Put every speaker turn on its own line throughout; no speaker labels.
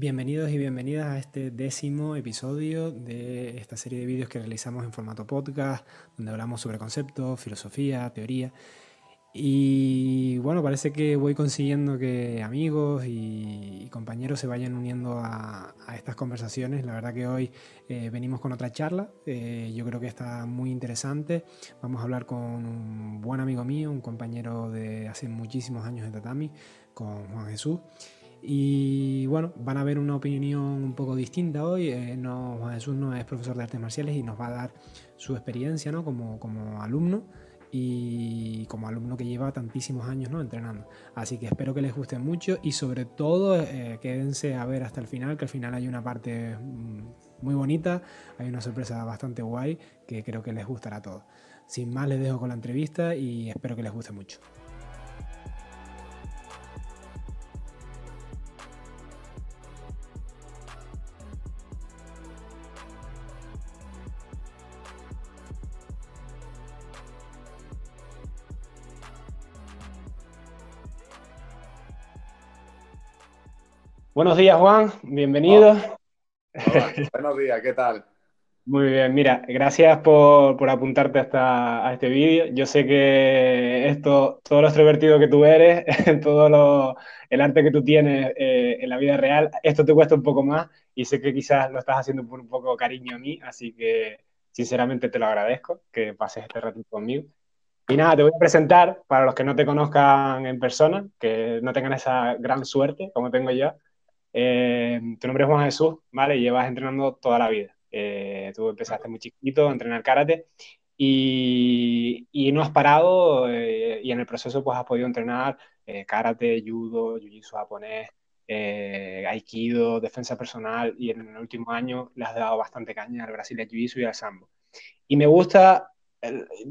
Bienvenidos y bienvenidas a este décimo episodio de esta serie de vídeos que realizamos en formato podcast, donde hablamos sobre conceptos, filosofía, teoría. Y bueno, parece que voy consiguiendo que amigos y, compañeros se vayan uniendo a, estas conversaciones. La verdad que hoy eh, venimos con otra charla, eh, yo creo que está muy interesante. Vamos a hablar con un buen amigo mío, un compañero de hace muchísimos años de Tatami, con Juan Jesús. Y bueno, van a ver una opinión un poco distinta hoy. Eh, no, Jesús no es profesor de artes marciales y nos va a dar su experiencia ¿no? como, como alumno y como alumno que lleva tantísimos años ¿no? entrenando. Así que espero que les guste mucho y sobre todo eh, quédense a ver hasta el final, que al final hay una parte mm, muy bonita, hay una sorpresa bastante guay que creo que les gustará a todos. Sin más les dejo con la entrevista y espero que les guste mucho. Buenos días, Juan. Bienvenido.
buenos días, ¿qué tal?
Muy bien, mira, gracias por, apuntarte a este vídeo. Yo sé que esto, todo lo extrovertido que tú eres, todo el arte que tú tienes eh, en la vida real, esto te cuesta un poco más y sé que quizás lo estás haciendo por un poco cariño a mí, así que sinceramente te lo agradezco que pases este ratito conmigo. Y nada, te voy a presentar para los que no te conozcan en persona, que no tengan esa gran suerte como tengo yo. Eh, tu nombre es Juan Jesús, ¿vale? Llevas entrenando toda la vida. Eh, tú empezaste muy chiquito a entrenar karate y, y no has parado eh, y en el proceso pues has podido entrenar karate, judo, jiu-jitsu japonés, aikido, defensa personal y en el último año le has dado bastante caña al Brasil jiu-jitsu y al sambo. Y me gusta,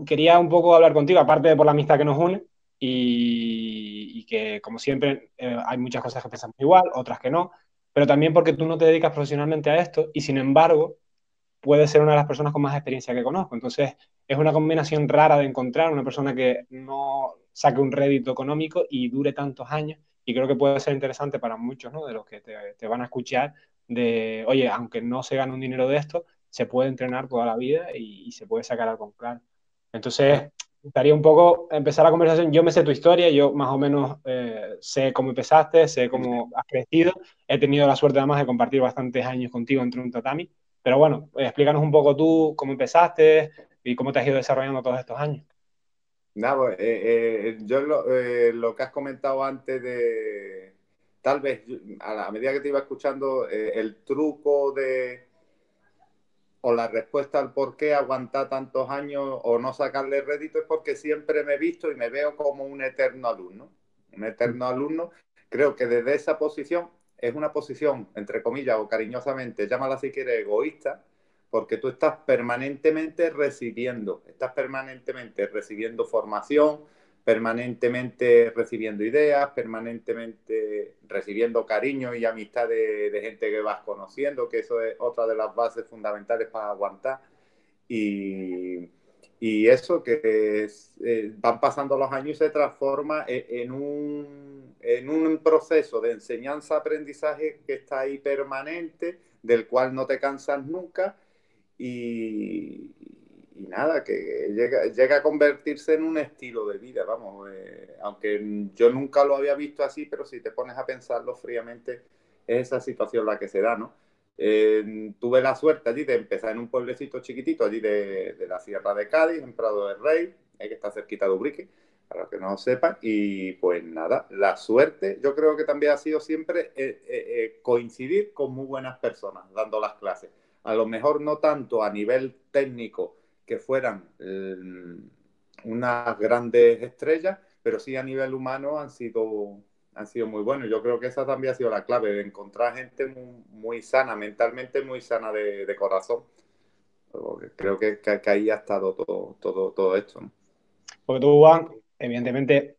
quería un poco hablar contigo, aparte de por la amistad que nos une, y, que, como siempre, eh, hay muchas cosas que pensamos igual, otras que no, pero también porque tú no te dedicas profesionalmente a esto y, sin embargo, puedes ser una de las personas con más experiencia que conozco. Entonces, es una combinación rara de encontrar una persona que no saque un rédito económico y dure tantos años. Y creo que puede ser interesante para muchos ¿no? de los que te, van a escuchar de, oye, aunque no se gane un dinero de esto, se puede entrenar toda la vida y, y se puede sacar algo claro. Entonces, gustaría un poco empezar la conversación. Yo me sé tu historia, yo más o menos eh, sé cómo empezaste, sé cómo has crecido. He tenido la suerte además de compartir bastantes años contigo entre un tatami. Pero bueno, explícanos un poco tú cómo empezaste y cómo te has ido desarrollando todos estos años.
Nada, pues, eh, eh, yo lo, lo, que has comentado antes de, tal vez a la medida que te iba escuchando, el truco de o la respuesta al por qué aguantar tantos años o no sacarle rédito es porque siempre me he visto y me veo como un eterno alumno. Un eterno alumno. Creo que desde esa posición es una posición, entre comillas o cariñosamente, llámala si quieres, egoísta, porque tú estás permanentemente recibiendo, estás permanentemente recibiendo formación, permanentemente recibiendo ideas, permanentemente recibiendo cariño y amistad de, gente que vas conociendo, que eso es otra de las bases fundamentales para aguantar. Y, eso que eh, van pasando los años se transforma e, en un, en un proceso de enseñanza-aprendizaje que está ahí permanente, del cual no te cansas nunca. Y, y nada, que llega, a convertirse en un estilo de vida, vamos, eh, aunque yo nunca lo había visto así, pero si te pones a pensarlo fríamente, es esa situación la que se da, ¿no? tuve la suerte allí de empezar en un pueblecito chiquitito, allí de, la Sierra de Cádiz, en Prado del Rey, que está cerquita de Ubrique, para que no lo sepan, y pues nada, la suerte yo creo que también ha sido siempre eh, eh, coincidir con muy buenas personas dando las clases. A lo mejor no tanto a nivel técnico, que fueran eh, unas grandes estrellas, pero sí a nivel humano han sido, han sido muy buenos. Yo creo que esa también ha sido la clave, de encontrar gente muy, sana, mentalmente muy sana de, corazón. creo que, que, ahí ha estado todo, todo, todo esto.
Porque tú, Juan, evidentemente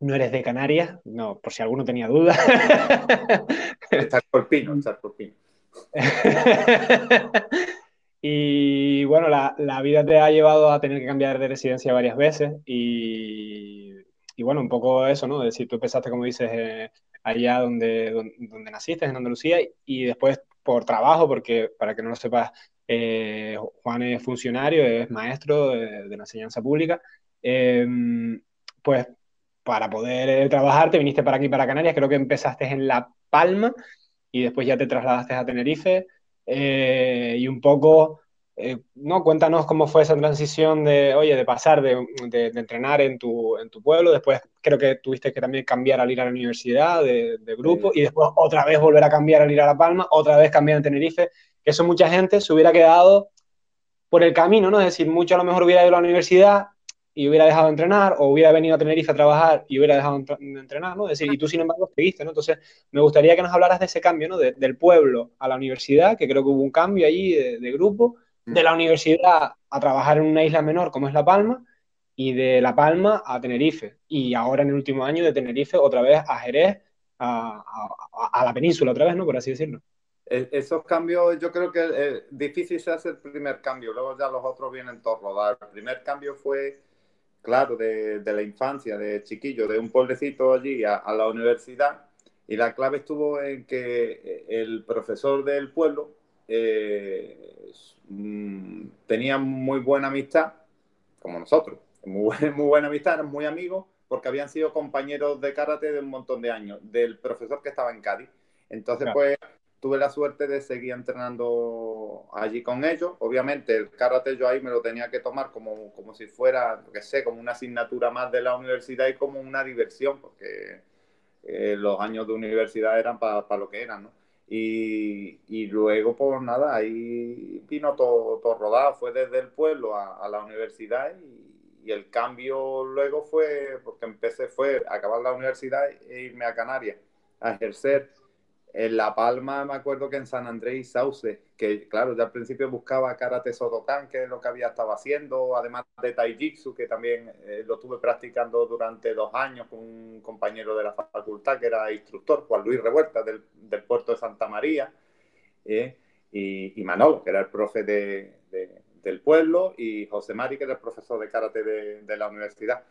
no eres de Canarias, no, por si alguno tenía dudas.
Estás por pino, estás por pino.
Y bueno, la, la, vida te ha llevado a tener que cambiar de residencia varias veces y, y bueno, un poco eso, ¿no? Es decir, tú empezaste, como dices, allá donde, donde, naciste, en Andalucía, y después por trabajo, porque para que no lo sepas, eh, Juan es funcionario, es maestro de, la enseñanza pública, em, pues para poder trabajar te viniste para aquí, para Canarias, creo que empezaste en La Palma y después ya te trasladaste a Tenerife, eh, y un poco eh, no, cuéntanos cómo fue esa transición de, oye, de pasar de, entrenar en tu, en tu, pueblo, después creo que tuviste que también cambiar al ir a la universidad de, grupo y después otra vez volver a cambiar al ir a La Palma, otra vez cambiar en Tenerife, que eso mucha gente se hubiera quedado por el camino, ¿no? Es decir, mucho a lo mejor hubiera ido a la universidad y hubiera dejado de entrenar, o hubiera venido a Tenerife a trabajar y hubiera dejado de entrenar, ¿no? Es decir, y tú sin embargo seguiste, ¿no? Entonces, me gustaría que nos hablaras de ese cambio, ¿no? del pueblo a la universidad, que creo que hubo un cambio allí de grupo, de la universidad a trabajar en una isla menor como es La Palma y de La Palma a Tenerife. Y ahora en el último año de Tenerife otra vez a Jerez, a, la península otra vez, ¿no? Por así decirlo.
E, esos cambios, yo creo que es difícil se hace el primer cambio, luego ya los otros vienen todos rodados. El primer cambio fue, claro, de, la infancia, de chiquillo, de un pueblecito allí a, a la universidad. Y la clave estuvo en que el profesor del pueblo eh, mm, tenían muy buena amistad, como nosotros, muy, muy buena amistad, eran muy amigos, porque habían sido compañeros de karate de un montón de años, del profesor que estaba en Cádiz. Entonces, pues tuve la suerte de seguir entrenando allí con ellos. Obviamente, el karate yo ahí me lo tenía que tomar como, como si fuera, que sé, como una asignatura más de la universidad y como una diversión, porque eh, los años de universidad eran para lo que eran, ¿no? Y, luego, pues nada, ahí vino todo, todo rodado, fue desde el pueblo a, la universidad y, el cambio luego fue, porque empecé, fue acabar la universidad e irme a Canarias a ejercer en La Palma me acuerdo que en San Andrés y Sauce, que claro, ya al principio buscaba Karate Sodokan, que es lo que había estado haciendo, además de Taijitsu, que también eh, lo estuve practicando durante dos años con un compañero de la facultad que era instructor, Juan Luis Revuelta, del, puerto de Santa María, eh, y, Manolo, que era el profe de, del pueblo, y José Mari, que era el profesor de Karate de la universidad.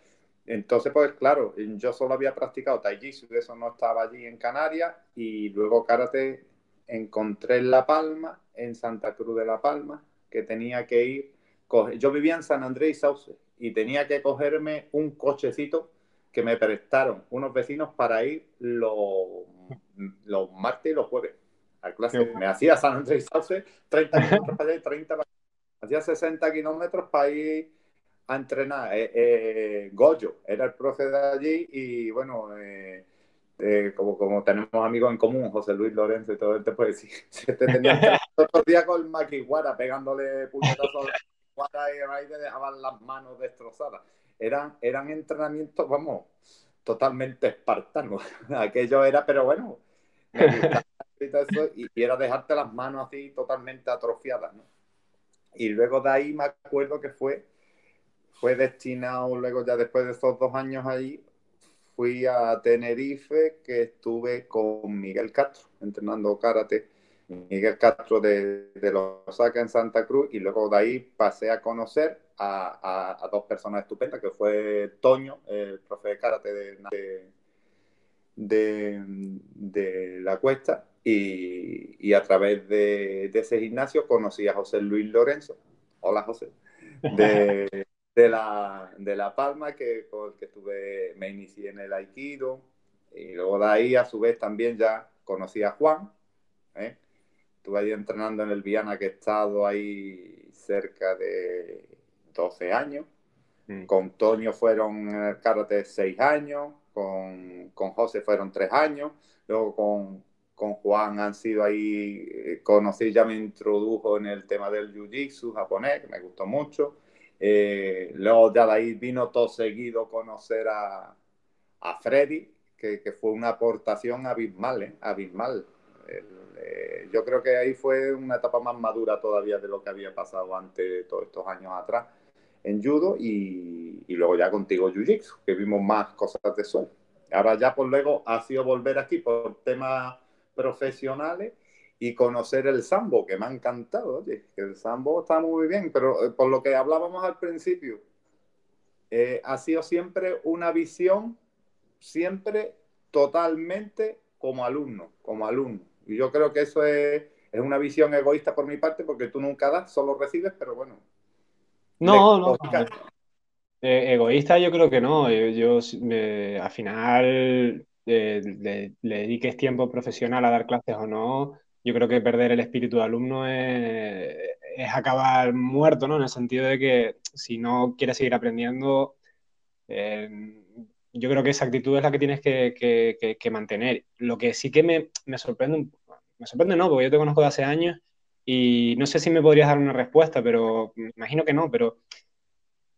Entonces, pues claro, yo solo había practicado Taijitsu, eso no estaba allí en Canarias, y luego karate encontré en La Palma, en Santa Cruz de La Palma, que tenía que ir, yo vivía en San Andrés y Sauce, y tenía que cogerme un cochecito que me prestaron unos vecinos para ir los, los martes y los jueves a clase. Me hacía San Andrés y Sauce 30 kilómetros para allá y 30 para Hacía 60 kilómetros para ir a entrenar. Eh, eh, Goyo era el profe de allí y bueno, eh, como, como tenemos amigos en común, José Luis Lorenzo y todo, este pues sí, se te tenía otro día con el maquiguara pegándole puñetazos a y ahí te dejaban las manos destrozadas. Eran, eran entrenamientos, vamos, totalmente espartanos. Aquello era, pero bueno, y, y, era dejarte las manos así totalmente atrofiadas, ¿no? Y luego de ahí me acuerdo que fue fue destinado luego ya después de esos dos años ahí, fui a Tenerife que estuve con Miguel Castro entrenando karate. Miguel Castro de, de Osaka en Santa Cruz y luego de ahí pasé a conocer a, a, dos personas estupendas que fue Toño, el profe de karate de, de, de la cuesta y, y a través de, de, ese gimnasio conocí a José Luis Lorenzo. Hola José. De, de la, de la Palma, que con el que estuve, me inicié en el Aikido. Y luego de ahí, a su vez, también ya conocí a Juan. ¿eh? Estuve ahí entrenando en el Viana, que he estado ahí cerca de 12 años. Mm. Con Toño fueron el karate 6 años. Con, con José fueron 3 años. Luego con, con Juan han sido ahí, eh, conocí, ya me introdujo en el tema del Jiu-Jitsu japonés, que me gustó mucho. Eh, luego ya de ahí vino todo seguido conocer a, a Freddy, que, que, fue una aportación abismal, ¿eh? abismal. Eh, yo creo que ahí fue una etapa más madura todavía de lo que había pasado antes, todos estos años atrás, en judo y, y luego ya contigo jiu-jitsu, que vimos más cosas de suelo. Ahora ya por luego ha sido volver aquí por temas profesionales y conocer el sambo, que me ha encantado. Oye, el sambo está muy bien, pero eh, por lo que hablábamos al principio, eh, ha sido siempre una visión, siempre totalmente como alumno, como alumno. Y yo creo que eso es, una visión egoísta por mi parte, porque tú nunca das, solo recibes, pero bueno.
No, no. Eh, egoísta yo creo que no. Yo, al final eh, le, dediques tiempo profesional a dar clases o no, yo creo que perder el espíritu de alumno es, acabar muerto, ¿no? En el sentido de que si no quieres seguir aprendiendo, eh, yo creo que esa actitud es la que tienes que, mantener. Lo que sí que me, me, sorprende, me sorprende no, porque yo te conozco de hace años y no sé si me podrías dar una respuesta, pero me imagino que no, pero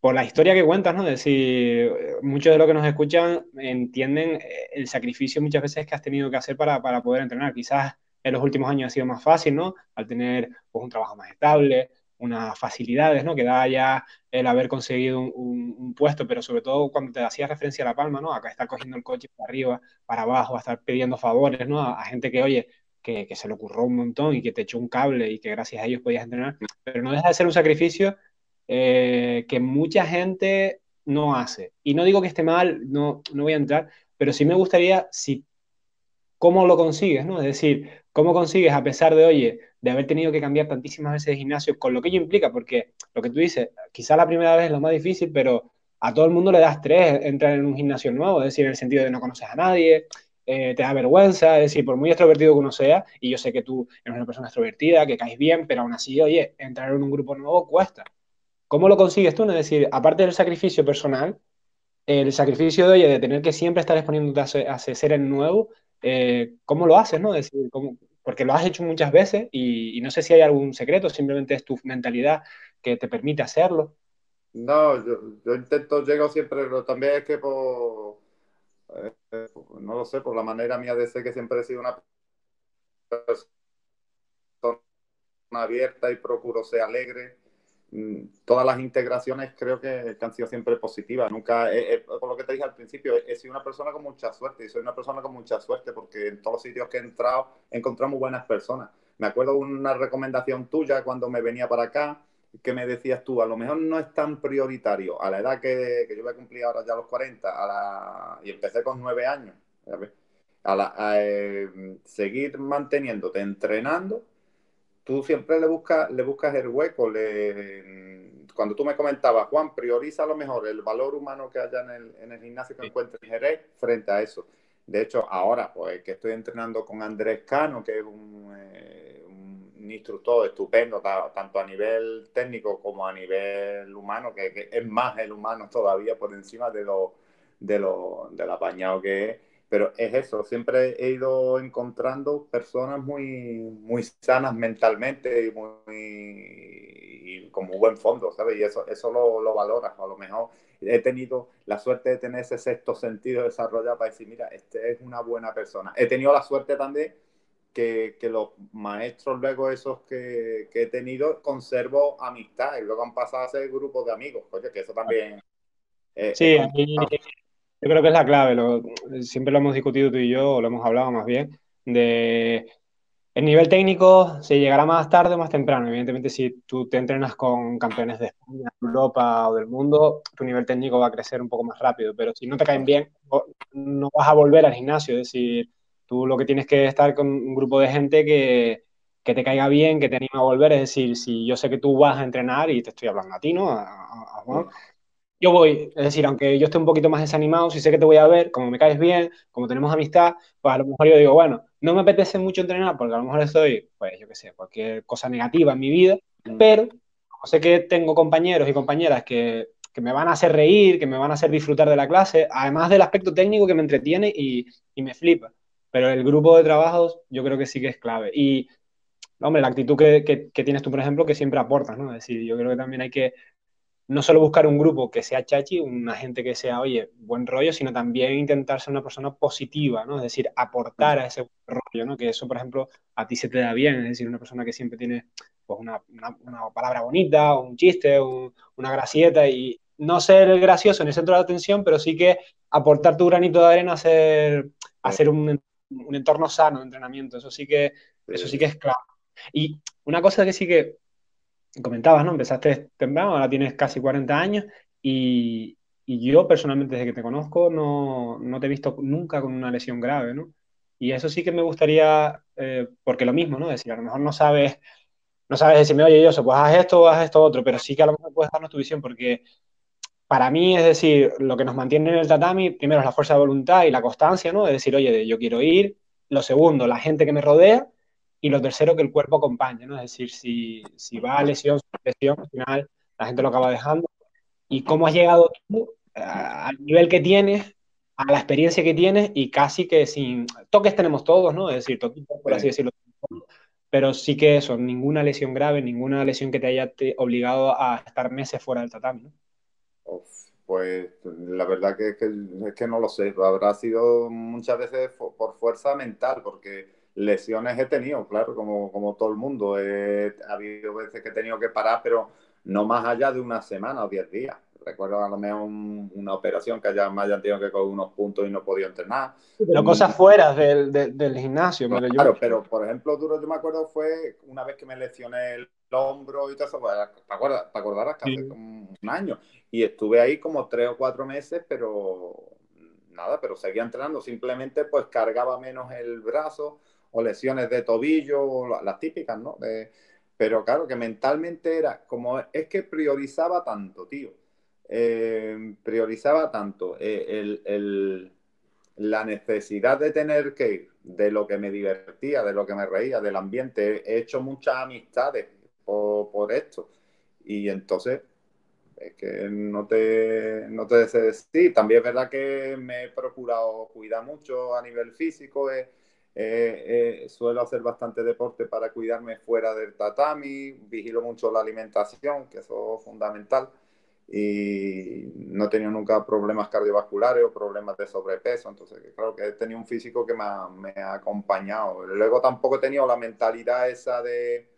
por la historia que cuentas, ¿no? Es decir, muchos de los que nos escuchan entienden eh, el sacrificio muchas veces que has tenido que hacer para, para poder entrenar. Quizás en los últimos años ha sido más fácil, ¿no? Al tener pues, un trabajo más estable, unas facilidades, ¿no? Que da ya el haber conseguido un, puesto, pero sobre todo cuando te hacías referencia a La Palma, ¿no? Acá estar cogiendo el coche para arriba, para abajo, a estar pidiendo favores, ¿no? A, gente que, oye, que, que, se le ocurrió un montón y que te echó un cable y que gracias a ellos podías entrenar, pero no deja de ser un sacrificio eh, que mucha gente no hace. Y no digo que esté mal, no, no voy a entrar, pero sí me gustaría si cómo lo consigues, ¿no? Es decir, cómo consigues a pesar de, oye, de haber tenido que cambiar tantísimas veces de gimnasio, con lo que ello implica, porque lo que tú dices, quizá la primera vez es lo más difícil, pero a todo el mundo le das tres entrar en un gimnasio nuevo, es decir, en el sentido de no conoces a nadie, eh, te da vergüenza, es decir, por muy extrovertido que uno sea, y yo sé que tú eres una persona extrovertida, que caes bien, pero aún así, oye, entrar en un grupo nuevo cuesta. ¿Cómo lo consigues tú? Es decir, aparte del sacrificio personal, el sacrificio de, oye, de tener que siempre estar exponiéndote a, ser en nuevo, eh, ¿cómo lo haces? ¿no? Decir, porque lo has hecho muchas veces y, no sé si hay algún secreto, simplemente es tu mentalidad que te permite hacerlo.
No, yo, intento, llego siempre, pero también es que por, eh, no lo sé, por la manera mía de ser que siempre he sido una persona abierta y procuro ser alegre todas las integraciones creo que, han sido siempre positivas. Nunca, por lo que te dije al principio, he, sido una persona con mucha suerte y soy una persona con mucha suerte porque en todos los sitios que he entrado he encontrado muy buenas personas. Me acuerdo una recomendación tuya cuando me venía para acá que me decías tú, a lo mejor no es tan prioritario a la edad que, que yo voy a cumplir ahora ya los 40 a la, y empecé con 9 años, a, la, eh, seguir manteniéndote entrenando tú siempre le buscas, le buscas el hueco. Le, cuando tú me comentabas, Juan, prioriza a lo mejor el valor humano que haya en el, en el gimnasio que encuentres en Jerez frente a eso. De hecho, ahora, pues que estoy entrenando con Andrés Cano, que es un, eh, un instructor estupendo, tanto a nivel técnico como a nivel humano, que, es más el humano todavía por encima de lo, de lo, del apañado que es pero es eso, siempre he ido encontrando personas muy, muy sanas mentalmente y, muy, con muy buen fondo, ¿sabes? Y eso, eso lo, lo valoras. A lo mejor he tenido la suerte de tener ese sexto sentido desarrollado para decir, mira, este es una buena persona. He tenido la suerte también que, que los maestros luego esos que, que, he tenido conservo amistad y luego han pasado a ser grupos de amigos. Oye, que eso también...
sí, yo creo que es la clave, siempre lo hemos discutido tú y yo, o lo hemos hablado más bien, de el nivel técnico se llegará más tarde o más temprano. Evidentemente, si tú te entrenas con campeones de España, Europa o del mundo, tu nivel técnico va a crecer un poco más rápido. Pero si no te caen bien, no vas a volver al gimnasio. Es decir, tú lo que tienes que estar con un grupo de gente que, que te caiga bien, que te anima a volver. Es decir, si yo sé que tú vas a entrenar, y te estoy hablando a ti, ¿no? a Juan, yo voy, es decir, aunque yo esté un poquito más desanimado, si sé que te voy a ver, como me caes bien, como tenemos amistad, pues a lo mejor yo digo, bueno, no me apetece mucho entrenar porque a lo mejor estoy, pues yo qué sé, cualquier cosa negativa en mi vida, mm. pero como sé que tengo compañeros y compañeras que, que, me van a hacer reír, que me van a hacer disfrutar de la clase, además del aspecto técnico que me entretiene y, y me flipa. Pero el grupo de trabajos yo creo que sí que es clave. Y, hombre, la actitud que, que, que tienes tú, por ejemplo, que siempre aportas, ¿no? Es decir, yo creo que también hay que no solo buscar un grupo que sea chachi, una gente que sea, oye, buen rollo, sino también intentar ser una persona positiva, ¿no? Es decir, aportar a ese buen rollo, ¿no? Que eso, por ejemplo, a ti se te da bien, es decir, una persona que siempre tiene pues, una, palabra bonita, un chiste, una gracieta y no ser gracioso en el centro de atención, pero sí que aportar tu granito de arena a hacer, hacer un, un, entorno sano de entrenamiento. Eso sí que, eso sí que es claro. Y una cosa que sí que comentabas, ¿no? Empezaste temprano, ahora tienes casi 40 años y, yo personalmente desde que te conozco no, te he visto nunca con una lesión grave, ¿no? Y eso sí que me gustaría, eh, porque lo mismo, ¿no? Decir, a lo mejor no sabes, no sabes decirme, oye, yo, pues haz esto o haz esto otro, pero sí que a lo mejor puedes darnos tu visión, porque para mí, es decir, lo que nos mantiene en el tatami, primero es la fuerza de voluntad y la constancia, ¿no? Es decir, oye, yo quiero ir. Lo segundo, la gente que me rodea. Y lo tercero, que el cuerpo acompañe, ¿no? Es decir, si, si va a lesión, lesión, al final la gente lo acaba dejando. Y cómo has llegado tú al nivel que tienes, a la experiencia que tienes y casi que sin toques tenemos todos, ¿no? Es decir, toquitos, por así decirlo. Pero sí que eso, ninguna lesión grave, ninguna lesión que te haya obligado a estar meses fuera del tatami, ¿no?
Pues la verdad que, es que no lo sé. Habrá sido muchas veces por fuerza mental, porque lesiones he tenido, claro, como, como todo el mundo. ha habido veces que he tenido que parar, pero no más allá de una semana o diez días. Recuerdo a lo mejor una operación que haya, me hayan tenido que coger unos puntos y no podía entrenar.
Pero cosas fuera del, del, gimnasio.
claro, pero por ejemplo, duro, yo me acuerdo fue una vez que me lesioné el hombro y todo eso, pues, ¿te acuerdas? ¿Te acordarás que hace como un año? Y estuve ahí como tres o cuatro meses, pero nada, pero seguía entrenando, simplemente pues cargaba menos el brazo o lesiones de tobillo, las típicas, ¿no? pero claro, que mentalmente era como, es que priorizaba tanto, tío. Eh, priorizaba tanto eh, el, la necesidad de tener que ir, de lo que me divertía, de lo que me reía, del ambiente. He hecho muchas amistades por, esto. Y entonces, es que no te, no te decir. También es verdad que me he procurado cuidar mucho a nivel físico. Suelo hacer bastante deporte para cuidarme fuera del tatami. Vigilo mucho la alimentación, que eso es fundamental. Y no he tenido nunca problemas cardiovasculares o problemas de sobrepeso. Entonces, claro que he tenido un físico que me me ha acompañado. Luego tampoco he tenido la mentalidad esa de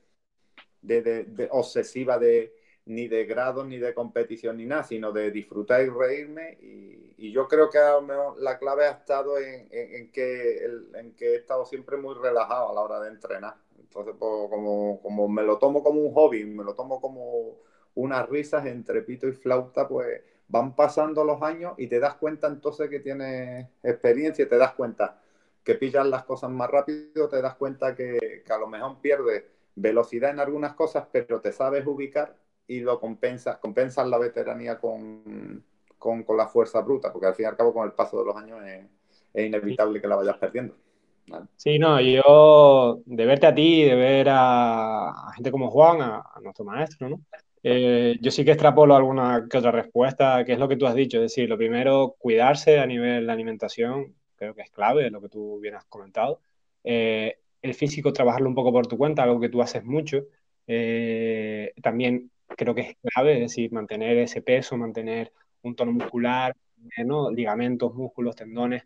de, obsesiva de ni de grado, ni de competición, ni nada, sino de disfrutar y reírme. Y, yo creo que la clave ha estado en, que, he estado siempre muy relajado a la hora de entrenar. Entonces, pues, como, como me lo tomo como un hobby, me lo tomo como unas risas entre pito y flauta, pues van pasando los años y te das cuenta entonces que tienes experiencia, te das cuenta que pillas las cosas más rápido, te das cuenta que, que a lo mejor pierdes velocidad en algunas cosas, pero te sabes ubicar y lo compensas, compensas la veteranía con, con, la fuerza bruta, porque al fin y al cabo con el paso de los años es, inevitable que la vayas perdiendo.
Sí, no, yo de verte a ti, de ver a, gente como Juan, a, nuestro maestro, ¿no? Eh, yo sí que extrapolo alguna que otra respuesta, que es lo que tú has dicho, es decir, lo primero, cuidarse a nivel de alimentación, creo que es clave, lo que tú bien has comentado. Eh, el físico, trabajarlo un poco por tu cuenta, algo que tú haces mucho. Eh, también creo que es clave, es decir, mantener ese peso, mantener un tono muscular, ¿no? ligamentos, músculos, tendones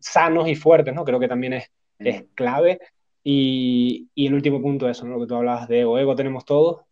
sanos y fuertes, ¿no? Creo que también es, mm. es clave. Y, y, el último punto, eso, ¿no? Lo que tú hablabas de ego, ego tenemos todos.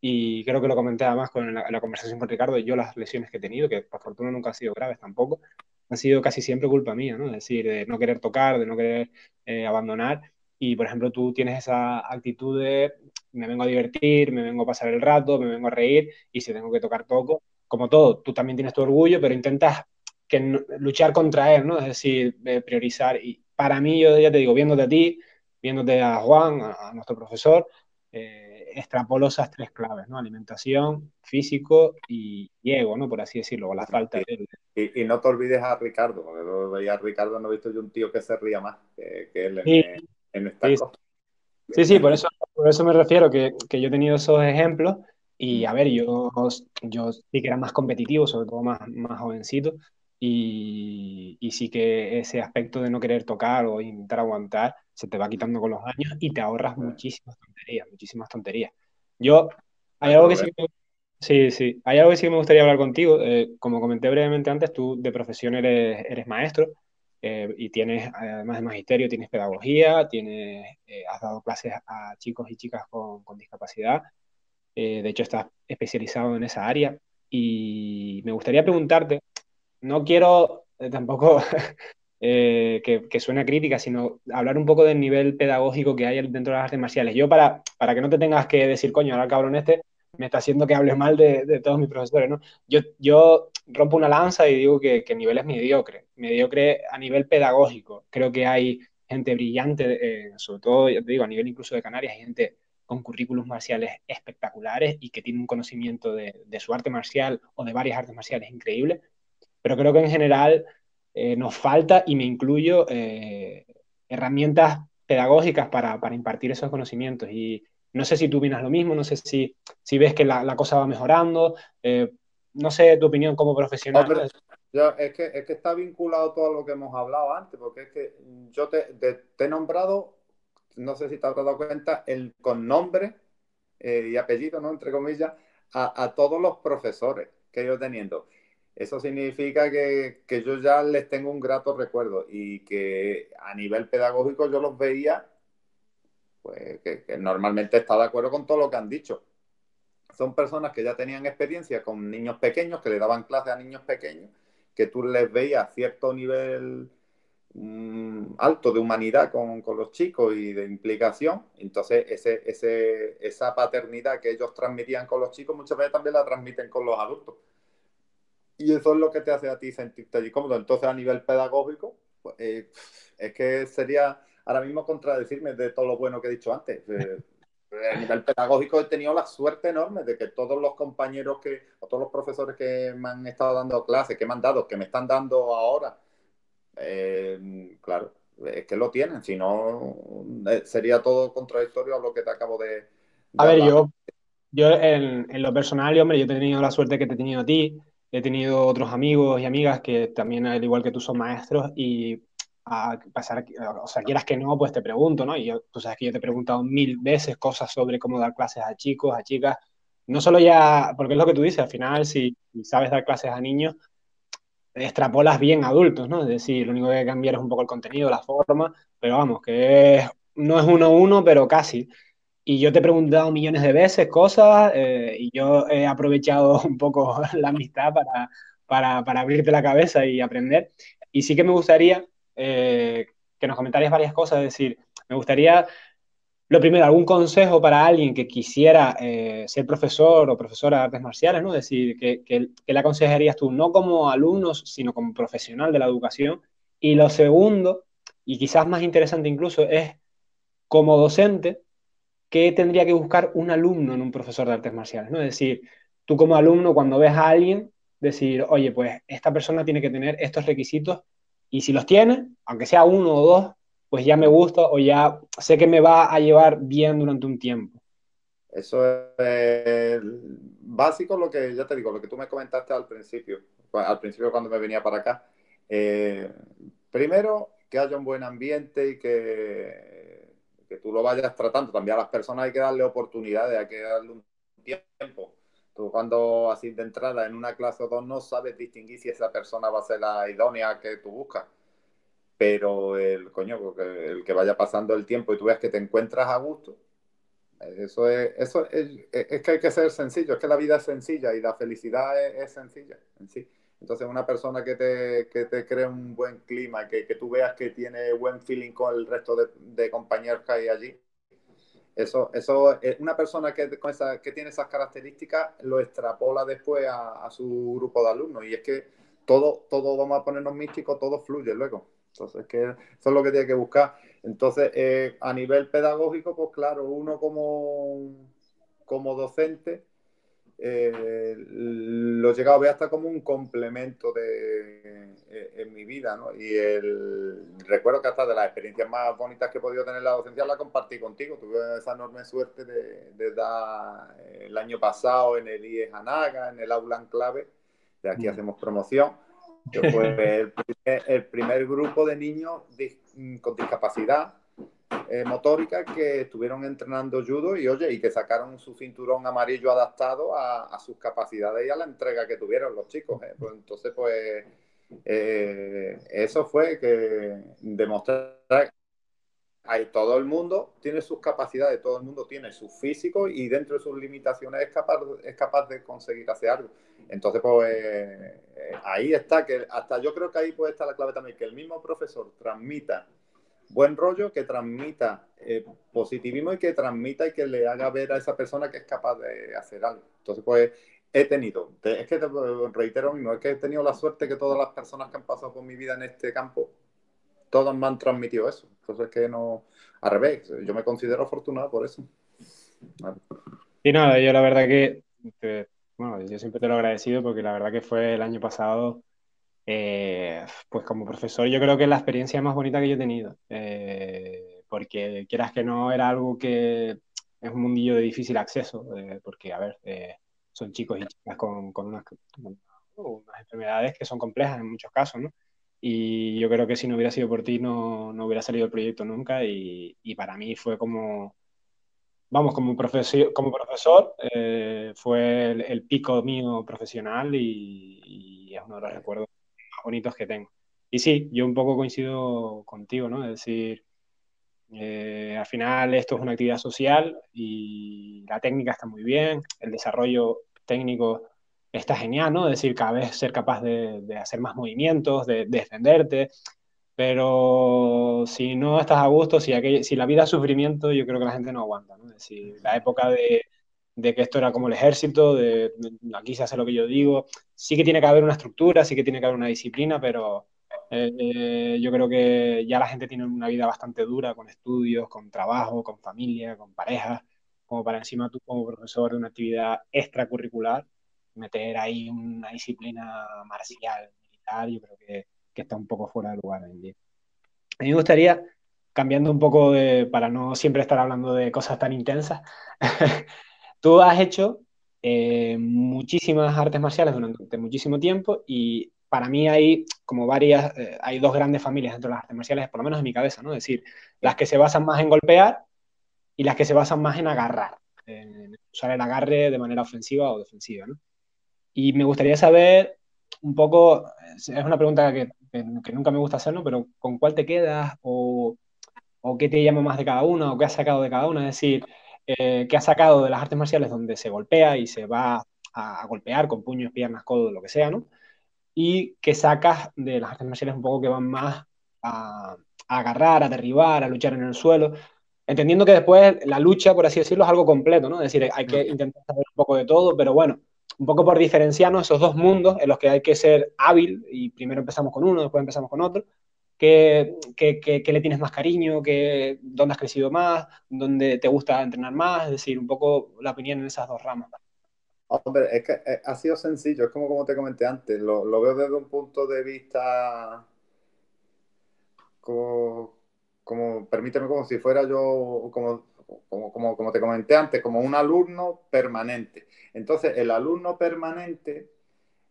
Y creo que lo comenté además con la, la conversación con Ricardo, yo las lesiones que he tenido, que por fortuna nunca han sido graves tampoco, ha sido casi siempre culpa mía, ¿no? Es decir, de no querer tocar, de no querer eh, abandonar. Y, por ejemplo, tú tienes esa actitud de me vengo a divertir, me vengo a pasar el rato, me vengo a reír y si tengo que tocar toco. Como todo, tú también tienes tu orgullo, pero intentas que luchar contra él, ¿no? Es decir, priorizar. Y para mí, yo ya te digo, viéndote a ti, viéndote a Juan, a, nuestro profesor, eh, extrapolo esas tres claves, ¿no? Alimentación, físico y, ego, ¿no? Por así decirlo, o la falta de,
y, no te olvides a Ricardo, porque veía a Ricardo, no he visto yo un tío que se ría más que, él en, esta
sí. cosa. Sí, sí, por eso, por eso me refiero que, que, yo he tenido esos ejemplos y a ver, yo, yo sí que era más competitivo, sobre todo más, más jovencito, y, y, sí que ese aspecto de no querer tocar o intentar aguantar se te va quitando con los años y te ahorras muchísimas tonterías, muchísimas tonterías. Yo, hay algo que sí que Sí, sí. Hay algo que sí me gustaría hablar contigo. Eh, como comenté brevemente antes, tú de profesión eres, eres maestro eh, y tienes, además de magisterio, tienes pedagogía, tienes, eh, has dado clases a chicos y chicas con, discapacidad. de hecho, estás especializado en esa área. Y me gustaría preguntarte, no quiero tampoco que, que, suene crítica, sino hablar un poco del nivel pedagógico que hay dentro de las artes marciales. Yo, para, para que no te tengas que decir, coño, ahora cabrón este, me está haciendo que hable mal de, todos mis profesores, ¿no? Yo, yo rompo una lanza y digo que, que el nivel es mediocre, mediocre a nivel pedagógico. Creo que hay gente brillante, eh, sobre todo, ya te digo, a nivel incluso de Canarias, hay gente con currículos marciales espectaculares y que tiene un conocimiento de, su arte marcial o de varias artes marciales increíble, pero creo que en general eh, nos falta, y me incluyo, eh, herramientas pedagógicas para, para, impartir esos conocimientos. Y no sé si tú opinas lo mismo, no sé si, si ves que la, la cosa va mejorando, no sé tu opinión como profesional
es, que, es que está vinculado todo lo que hemos hablado antes, porque es que yo te, he nombrado, no sé si te has dado cuenta, el, con nombre eh, y apellido, ¿no? Entre comillas, a, todos los profesores que yo teniendo. Eso significa que, yo ya les tengo un grato recuerdo y que a nivel pedagógico yo los veía, pues que, normalmente está de acuerdo con todo lo que han dicho. Son personas que ya tenían experiencia con niños pequeños, que le daban clases a niños pequeños que tú les veías cierto nivel mm, alto de humanidad con, los chicos y de implicación. Entonces, ese, ese, esa paternidad que ellos transmitían con los chicos, muchas veces también la transmiten con los adultos. Y eso es lo que te hace a ti sentirte allí cómodo. Entonces, a nivel pedagógico, pues, eh, es que sería ahora mismo contradecirme de todo lo bueno que he dicho antes. Eh, a nivel pedagógico he tenido la suerte enorme de que todos los compañeros que, o todos los profesores que me han estado dando clases, que me han dado, que me están dando ahora, eh, claro, es que lo tienen, si no eh, sería todo contradictorio a lo que te acabo de...
a ver, yo, yo en, en, lo personal, hombre, yo he tenido la suerte que te he tenido a ti, he tenido otros amigos y amigas que también, al igual que tú, son maestros y a pasar, o sea, quieras que no, pues te pregunto, ¿no? Y yo, tú sabes que yo te he preguntado mil veces cosas sobre cómo dar clases a chicos, a chicas, no solo ya, porque es lo que tú dices, al final, si sabes dar clases a niños, extrapolas bien adultos, ¿no? Es decir, lo único que hay que cambiar es un poco el contenido, la forma, pero vamos, que no es uno a uno, pero casi. Y yo te he preguntado millones de veces cosas eh, y yo he aprovechado un poco la amistad para, para, para abrirte la cabeza y aprender. Y sí que me gustaría eh, que nos comentarías varias cosas, es decir, me gustaría, lo primero, algún consejo para alguien que quisiera eh, ser profesor o profesora de artes marciales, ¿no? Es decir, que, que, le aconsejarías tú, no como alumnos, sino como profesional de la educación. Y lo segundo, y quizás más interesante incluso, es como docente, ¿qué tendría que buscar un alumno en un profesor de artes marciales? ¿no? Es decir, tú como alumno, cuando ves a alguien, decir, oye, pues esta persona tiene que tener estos requisitos y si los tiene, aunque sea uno o dos, pues ya me gusta o ya sé que me va a llevar bien durante un tiempo.
Eso es básico lo que, ya te digo, lo que tú me comentaste al principio, al principio cuando me venía para acá. Eh, primero, que haya un buen ambiente y que, que tú lo vayas tratando. También a las personas hay que darle oportunidades, hay que darle un tiempo. Tú cuando así de entrada en una clase o dos no sabes distinguir si esa persona va a ser la idónea que tú buscas. Pero el coño, el que vaya pasando el tiempo y tú veas que te encuentras a gusto, eso es, eso es, es que hay que ser sencillo, es que la vida es sencilla y la felicidad es, sencilla en sí. Entonces, una persona que te, que te cree un buen clima, que, que tú veas que tiene buen feeling con el resto de, de compañeros que hay allí, eso, eso, una persona que, que tiene esas características lo extrapola después a, su grupo de alumnos. Y es que todo, todo vamos a ponernos místicos, todo fluye luego. Entonces, que eso es lo que tiene que buscar. Entonces, eh, a nivel pedagógico, pues claro, uno como, como docente eh, lo he llegado a ver hasta como un complemento de, eh, en mi vida, ¿no? Y el, recuerdo que hasta de las experiencias más bonitas que he podido tener en la docencia la compartí contigo. Tuve esa enorme suerte de, dar eh, el año pasado en el IES Anaga, en el aula en clave, de aquí mm. hacemos promoción, que fue el el primer grupo de niños con discapacidad eh, motórica que estuvieron entrenando judo y oye, y que sacaron su cinturón amarillo adaptado a, sus capacidades y a la entrega que tuvieron los chicos. ¿eh? Pues entonces, pues eh, eso fue que demostrar que todo el mundo tiene sus capacidades, todo el mundo tiene su físico y dentro de sus limitaciones es capaz, es capaz de conseguir hacer algo. Entonces, pues ahí está, que hasta yo creo que ahí puede estar la clave también, que el mismo profesor transmita buen rollo, que transmita eh, positivismo y que transmita y que le haga ver a esa persona que es capaz de hacer algo. Entonces, pues he tenido, es que te reitero mismo, es que he tenido la suerte que todas las personas que han pasado por mi vida en este campo, todas me han transmitido eso. Entonces, que no, al revés, yo me considero afortunado por eso.
Y nada, yo la verdad que, bueno, yo siempre te lo he agradecido porque la verdad que fue el año pasado, eh, pues como profesor, yo creo que es la experiencia más bonita que yo he tenido. Eh, porque quieras que no, era algo que es un mundillo de difícil acceso, eh, porque, a ver, son chicos y chicas con, unas, enfermedades que son complejas en muchos casos. Y yo creo que si no hubiera sido por ti no, no hubiera salido el proyecto nunca y, y para mí fue como, vamos, como profesor, como profesor fue el, pico mío profesional y, es uno de los recuerdos bonitos que tengo. Y sí, yo un poco coincido contigo, ¿no? Es decir, eh, al final esto es una actividad social y la técnica está muy bien, el desarrollo técnico está genial, ¿no? Es decir, cada vez ser capaz de, hacer más movimientos, de, defenderte, pero si no estás a gusto, si, si la vida es sufrimiento, yo creo que la gente no aguanta, ¿no? Es decir, la época de, que esto era como el ejército, de, aquí se hace lo que yo digo, sí que tiene que haber una estructura, sí que tiene que haber una disciplina, pero eh, eh, yo creo que ya la gente tiene una vida bastante dura con estudios, con trabajo, con familia, con pareja, como para encima tú como profesor de una actividad extracurricular, meter ahí una disciplina marcial, militar, yo creo que, que está un poco fuera de lugar hoy en día. A mí me gustaría, cambiando un poco de, para no siempre estar hablando de cosas tan intensas, tú has hecho eh, muchísimas artes marciales durante muchísimo tiempo y para mí hay como varias, eh, hay dos grandes familias dentro de las artes marciales, por lo menos en mi cabeza, ¿no? Es decir, las que se basan más en golpear y las que se basan más en agarrar, en usar el agarre de manera ofensiva o defensiva, ¿no? Y me gustaría saber un poco, es una pregunta que, nunca me gusta hacer, ¿no? Pero ¿con cuál te quedas? O, o, qué te llama más de cada una? ¿O qué has sacado de cada una? Es decir, eh, ¿qué has sacado de las artes marciales donde se golpea y se va a, golpear con puños, piernas, codos, lo que sea, ¿no? Y qué sacas de las artes marciales un poco que van más a, a agarrar, a derribar, a luchar en el suelo entendiendo que después la lucha, por así decirlo, es algo completo, ¿no? Es decir, hay que intentar saber un poco de todo, pero bueno, un poco por diferenciarnos esos dos mundos en los que hay que ser hábil y primero empezamos con uno, después empezamos con otro. ¿Qué, le tienes más cariño? ¿Qué, ¿Dónde has crecido más? ¿Dónde te gusta entrenar más? Es decir, un poco la opinión en esas dos ramas.
Hombre, es que eh, ha sido sencillo, es como, como te comenté antes, lo, lo veo desde un punto de vista como, como, permíteme, como si fuera yo, como como, como, como, te comenté antes, como un alumno permanente. Entonces, el alumno permanente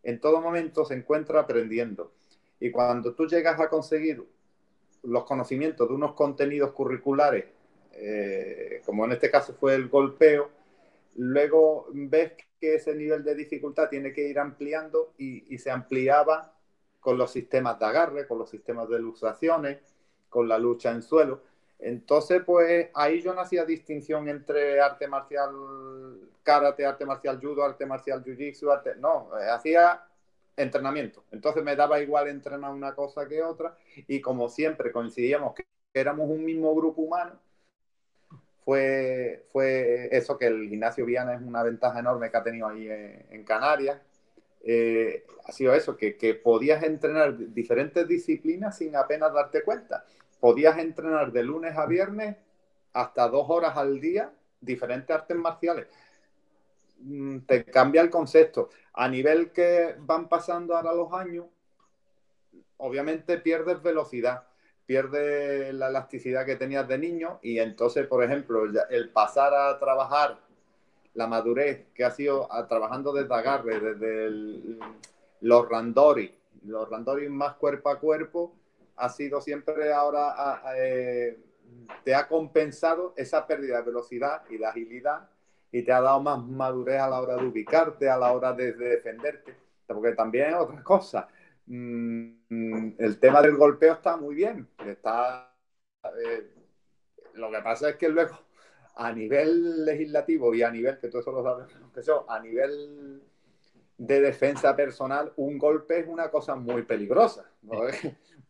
en todo momento se encuentra aprendiendo. Y cuando tú llegas a conseguir los conocimientos de unos contenidos curriculares, eh, como en este caso fue el golpeo, luego ves que ese nivel de dificultad tiene que ir ampliando y, y se ampliaba con los sistemas de agarre, con los sistemas de ilustraciones, con la lucha en suelo. Entonces, pues ahí yo no hacía distinción entre arte marcial karate, arte marcial judo, arte marcial jiu-jitsu, arte... No, eh, hacía entrenamiento. Entonces me daba igual entrenar una cosa que otra y como siempre coincidíamos que éramos un mismo grupo humano, fue, fue eso que el gimnasio Viana es una ventaja enorme que ha tenido ahí en, Canarias. Eh, ha sido eso, que, que podías entrenar diferentes disciplinas sin apenas darte cuenta podías entrenar de lunes a viernes hasta dos horas al día diferentes artes marciales. Mm, te cambia el concepto. A nivel que van pasando ahora los años, obviamente pierdes velocidad, pierdes la elasticidad que tenías de niño y entonces, por ejemplo, el pasar a trabajar la madurez que ha sido trabajando desde agarre, desde los randori, los randori más cuerpo a cuerpo, ha sido siempre ahora, eh, te ha compensado esa pérdida de velocidad y de agilidad y te ha dado más madurez a la hora de ubicarte, a la hora de, defenderte. Porque también es otra cosa. Mm, el tema del golpeo está muy bien. Está, eh, lo que pasa es que luego, a nivel legislativo y a nivel, que tú eso lo sabes, que yo, a nivel de defensa personal, un golpe es una cosa muy peligrosa.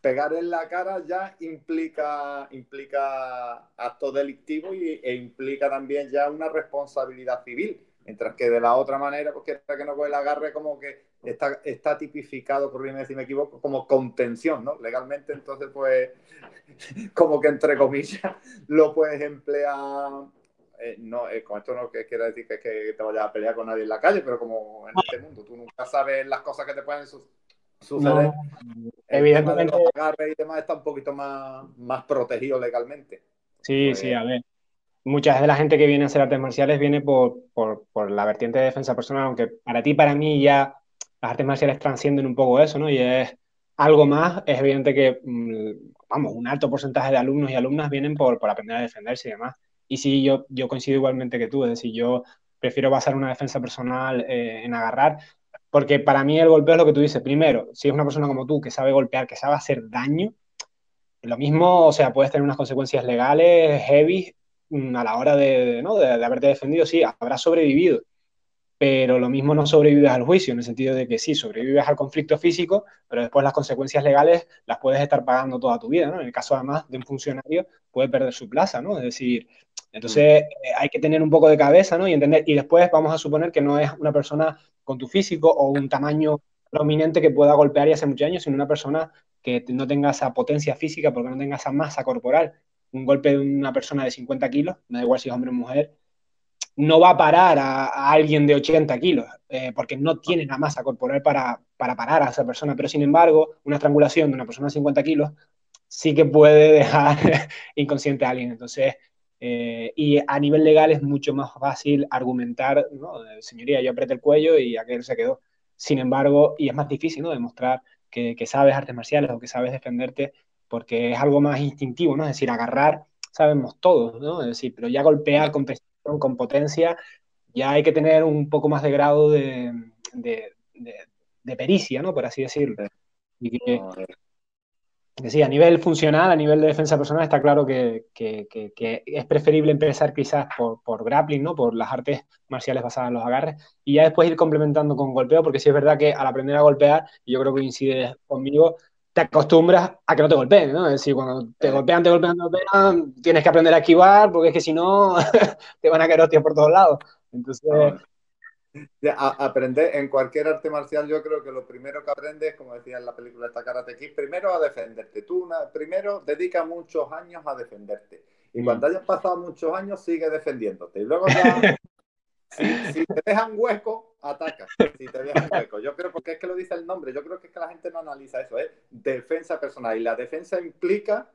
Pegar en la cara ya implica, implica acto delictivo y, e implica también ya una responsabilidad civil. Mientras que de la otra manera, pues que, no puede el agarre como que está, está tipificado, corrígeme si me equivoco, como contención, ¿no? Legalmente, entonces, pues, como que entre comillas, lo puedes emplear. Eh, no, eh, con esto no que quiere decir que, que, te vayas a pelear con nadie en la calle, pero como en este mundo, tú nunca sabes las cosas que te pueden suceder.
evidentemente.
El agarres y demás está un poquito más, más protegido legalmente.
Sí, sí, a ver mucha de la gente que viene a hacer artes marciales viene por, por, la vertiente de defensa personal, aunque para ti, para mí ya las artes marciales transcienden un poco eso, ¿no? Y es algo más, es evidente que, mm, vamos, un alto porcentaje de alumnos y alumnas vienen por, por aprender a defenderse y demás. Y sí, yo, yo coincido igualmente que tú, es decir, yo prefiero basar una defensa personal eh, en agarrar, porque para mí el golpeo es lo que tú dices. Primero, si es una persona como tú que sabe golpear, que sabe hacer daño, lo mismo, o sea, puedes tener unas consecuencias legales heavy a la hora de, ¿no? de, haberte defendido, sí, habrás sobrevivido, pero lo mismo no sobrevives al juicio, en el sentido de que sí, sobrevives al conflicto físico, pero después las consecuencias legales las puedes estar pagando toda tu vida, ¿no? En el caso además de un funcionario puede perder su plaza, ¿no? Es decir, entonces mm. eh, hay que tener un poco de cabeza, ¿no? Y entender, y después vamos a suponer que no es una persona con tu físico o un tamaño prominente que pueda golpear y hace muchos años, sino una persona que no tenga esa potencia física porque no tenga esa masa corporal un golpe de una persona de 50 kilos, no da igual si es hombre o mujer, no va a parar a, alguien de 80 kilos, eh, porque no tiene la masa corporal para, parar a esa persona. Pero sin embargo, una estrangulación de una persona de 50 kilos sí que puede dejar inconsciente a alguien. Entonces, eh, y a nivel legal es mucho más fácil argumentar, ¿no? señoría, yo apreté el cuello y aquel se quedó. Sin embargo, y es más difícil, ¿no? Demostrar que, que sabes artes marciales o que sabes defenderte porque es algo más instintivo, ¿no? Es decir, agarrar, sabemos todos, ¿no? Es decir, pero ya golpear con precisión, con potencia, ya hay que tener un poco más de grado de, pericia, ¿no? Por así decirlo. Y que, sí, a nivel funcional, a nivel de defensa personal, está claro que, es preferible empezar quizás por, por, grappling, ¿no? Por las artes marciales basadas en los agarres, y ya después ir complementando con golpeo, porque sí es verdad que al aprender a golpear, y yo creo que coincide conmigo, te acostumbras a que no te golpeen, ¿no? Es decir, cuando te golpean, te golpean, te golpean, tienes que aprender a esquivar, porque es que si no, te van a caer hostias por todos lados. Entonces...
aprender en cualquier arte marcial, yo creo que lo primero que aprendes, como decía en la película esta Karate Kid, primero a defenderte. Tú primero dedica muchos años a defenderte. Y mm. cuando hayas pasado muchos años, sigue defendiéndote. Y luego ya si, te dejan hueco, ataca. Si te dejan hueco. Yo creo, porque es que lo dice el nombre, yo creo que es que la gente no analiza eso, es defensa personal. Y la defensa implica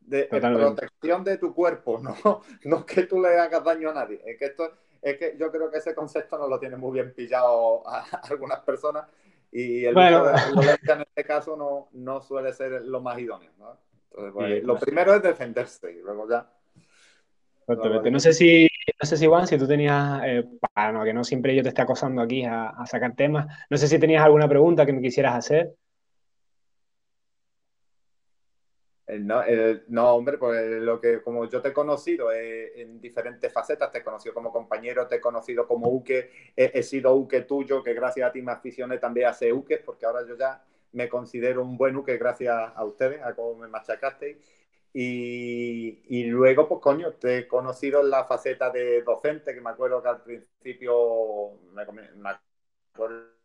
de, protección de tu cuerpo, no, no que tú le hagas daño a nadie. Es que esto, es que yo creo que ese concepto no lo tiene muy bien pillado a, algunas personas y el bueno. de en este caso no, no suele ser lo más idóneo. ¿no? Entonces, pues, lo primero es defenderse y luego ya
no sé si, no sé si Juan, si tú tenías, eh, para no, que no siempre yo te esté acosando aquí a, sacar temas, no sé si tenías alguna pregunta que me quisieras hacer.
Eh, no, eh, no, hombre, pues lo que como yo te he conocido en diferentes facetas, te he conocido como compañero, te he conocido como uke, he, sido uke tuyo, que gracias a ti me aficioné también a hacer uke, porque ahora yo ya me considero un buen uke gracias a ustedes, a cómo me machacasteis. Y, luego, pues coño, te he conocido en la faceta de docente, que me acuerdo que al principio, me, acuerdo de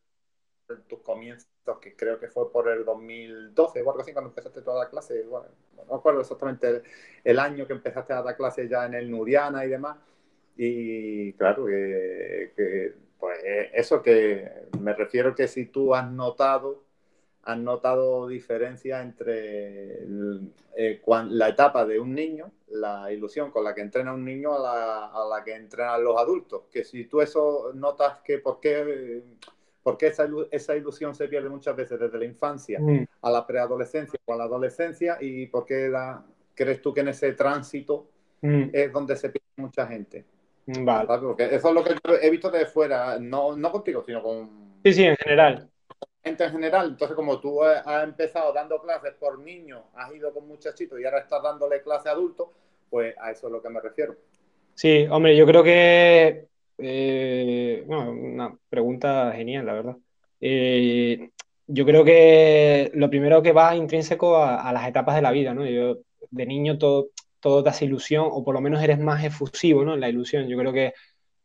tus comienzos, que creo que fue por el 2012 o algo así, cuando empezaste toda la clase. Bueno, no me acuerdo exactamente el, año que empezaste a dar clases ya en el Nuriana y demás. Y claro, que, pues eso que me refiero que si tú has notado han notado diferencia entre eh, la etapa de un niño, la ilusión con la que entrena un niño a la, que entrenan los adultos. Que si tú eso notas que por qué, esa, esa, ilusión se pierde muchas veces desde la infancia mm. a la preadolescencia o a la adolescencia y por qué crees tú que en ese tránsito mm. es donde se pierde mucha gente.
Vale.
Porque eso es lo que he visto de fuera, no, no contigo, sino con...
Sí, sí, en general
en general. Entonces, como tú has empezado dando clases por niños, has ido con muchachitos y ahora estás dándole clase a adultos, pues a eso es lo que me refiero.
Sí, hombre, yo creo que eh, una pregunta genial, la verdad. Eh, yo creo que lo primero que va intrínseco a, las etapas de la vida, ¿no? Yo, de niño todo, todo te hace ilusión, o por lo menos eres más efusivo, ¿no? En la ilusión. Yo creo que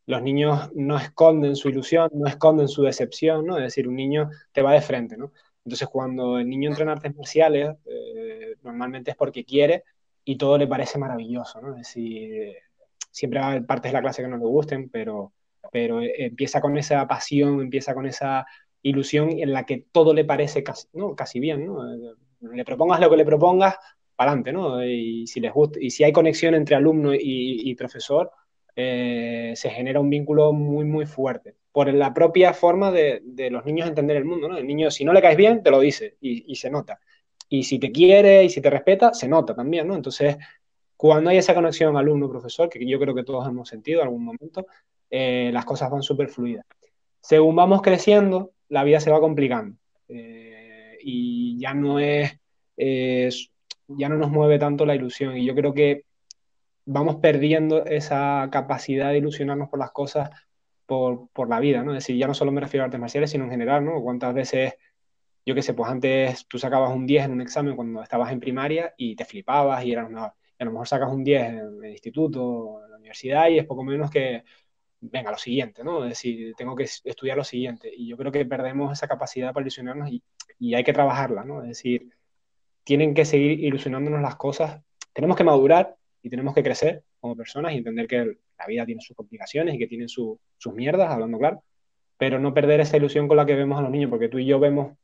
los niños no esconden su ilusión, no esconden su decepción, ¿no? Es decir, un niño te va de frente, ¿no? Entonces, cuando el niño entra en artes marciales, eh, normalmente es porque quiere y todo le parece maravilloso, ¿no? Es decir, siempre va a haber partes de la clase que no le gusten, pero, pero empieza con esa pasión, empieza con esa ilusión en la que todo le parece casi, ¿no? casi bien, ¿no? Le propongas lo que le propongas, para adelante, ¿no? Y si les gusta, y si hay conexión entre alumno y, profesor, eh, se genera un vínculo muy, muy fuerte. Por la propia forma de, los niños entender el mundo, ¿no? El niño, si no le caes bien, te lo dice y, se nota. Y si te quiere y si te respeta, se nota también, ¿no? Entonces, cuando hay esa conexión alumno-profesor, que yo creo que todos hemos sentido en algún momento, eh, las cosas van súper fluidas. Según vamos creciendo, la vida se va complicando eh, y ya no es, ya no nos mueve tanto la ilusión y yo creo que vamos perdiendo esa capacidad de ilusionarnos por las cosas por, por, la vida, ¿no? Es decir, ya no solo me refiero a artes marciales, sino en general, ¿no? Cuántas veces, yo qué sé, pues antes tú sacabas un 10 en un examen cuando estabas en primaria y te flipabas y eras una... A lo mejor sacas un 10 en el instituto, en la universidad y es poco menos que venga, lo siguiente, ¿no? Es decir, tengo que estudiar lo siguiente. Y yo creo que perdemos esa capacidad para ilusionarnos y, y hay que trabajarla, ¿no? Es decir, tienen que seguir ilusionándonos las cosas. Tenemos que madurar y tenemos que crecer como personas y entender que la vida tiene sus complicaciones y que tiene sus mierdas, hablando claro, pero no perder esa ilusión con la que vemos a los niños, porque tú y yo vemos,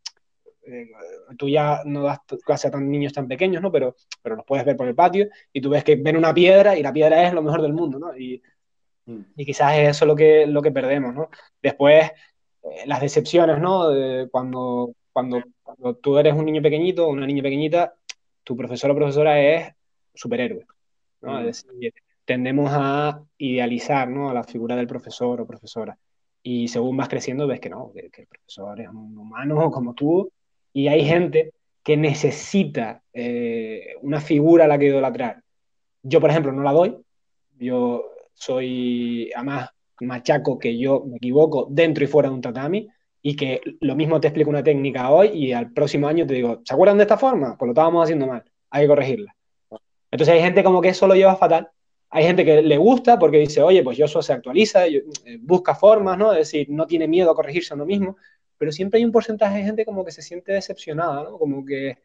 eh, tú ya no das clase a tan niños tan pequeños, ¿no? Pero, pero los puedes ver por el patio y tú ves que ven una piedra y la piedra es lo mejor del mundo, ¿no? Y, y quizás es eso lo que, lo que perdemos, ¿no? Después, eh, las decepciones, ¿no? cuando, cuando, cuando tú eres un niño pequeñito o una niña pequeñita, tu profesor o profesora es superhéroe, ¿no? Es decir, tendemos a idealizar, ¿no? A la figura del profesor o profesora. Y según vas creciendo ves que no, que, el profesor es un humano como tú y hay gente que necesita eh, una figura a la que idolatrar. Yo, por ejemplo, no la doy. Yo soy, además, machaco que yo me equivoco dentro y fuera de un tatami y que lo mismo te explico una técnica hoy y al próximo año te digo, ¿se acuerdan de esta forma? Pues lo estábamos haciendo mal, hay que corregirla. Entonces hay gente como que eso lo lleva fatal. Hay gente que le gusta porque dice, oye, pues eso se actualiza, eh, busca formas, ¿no? Es decir, no tiene miedo a corregirse a uno mismo, pero siempre hay un porcentaje de gente como que se siente decepcionada, ¿no? Como que,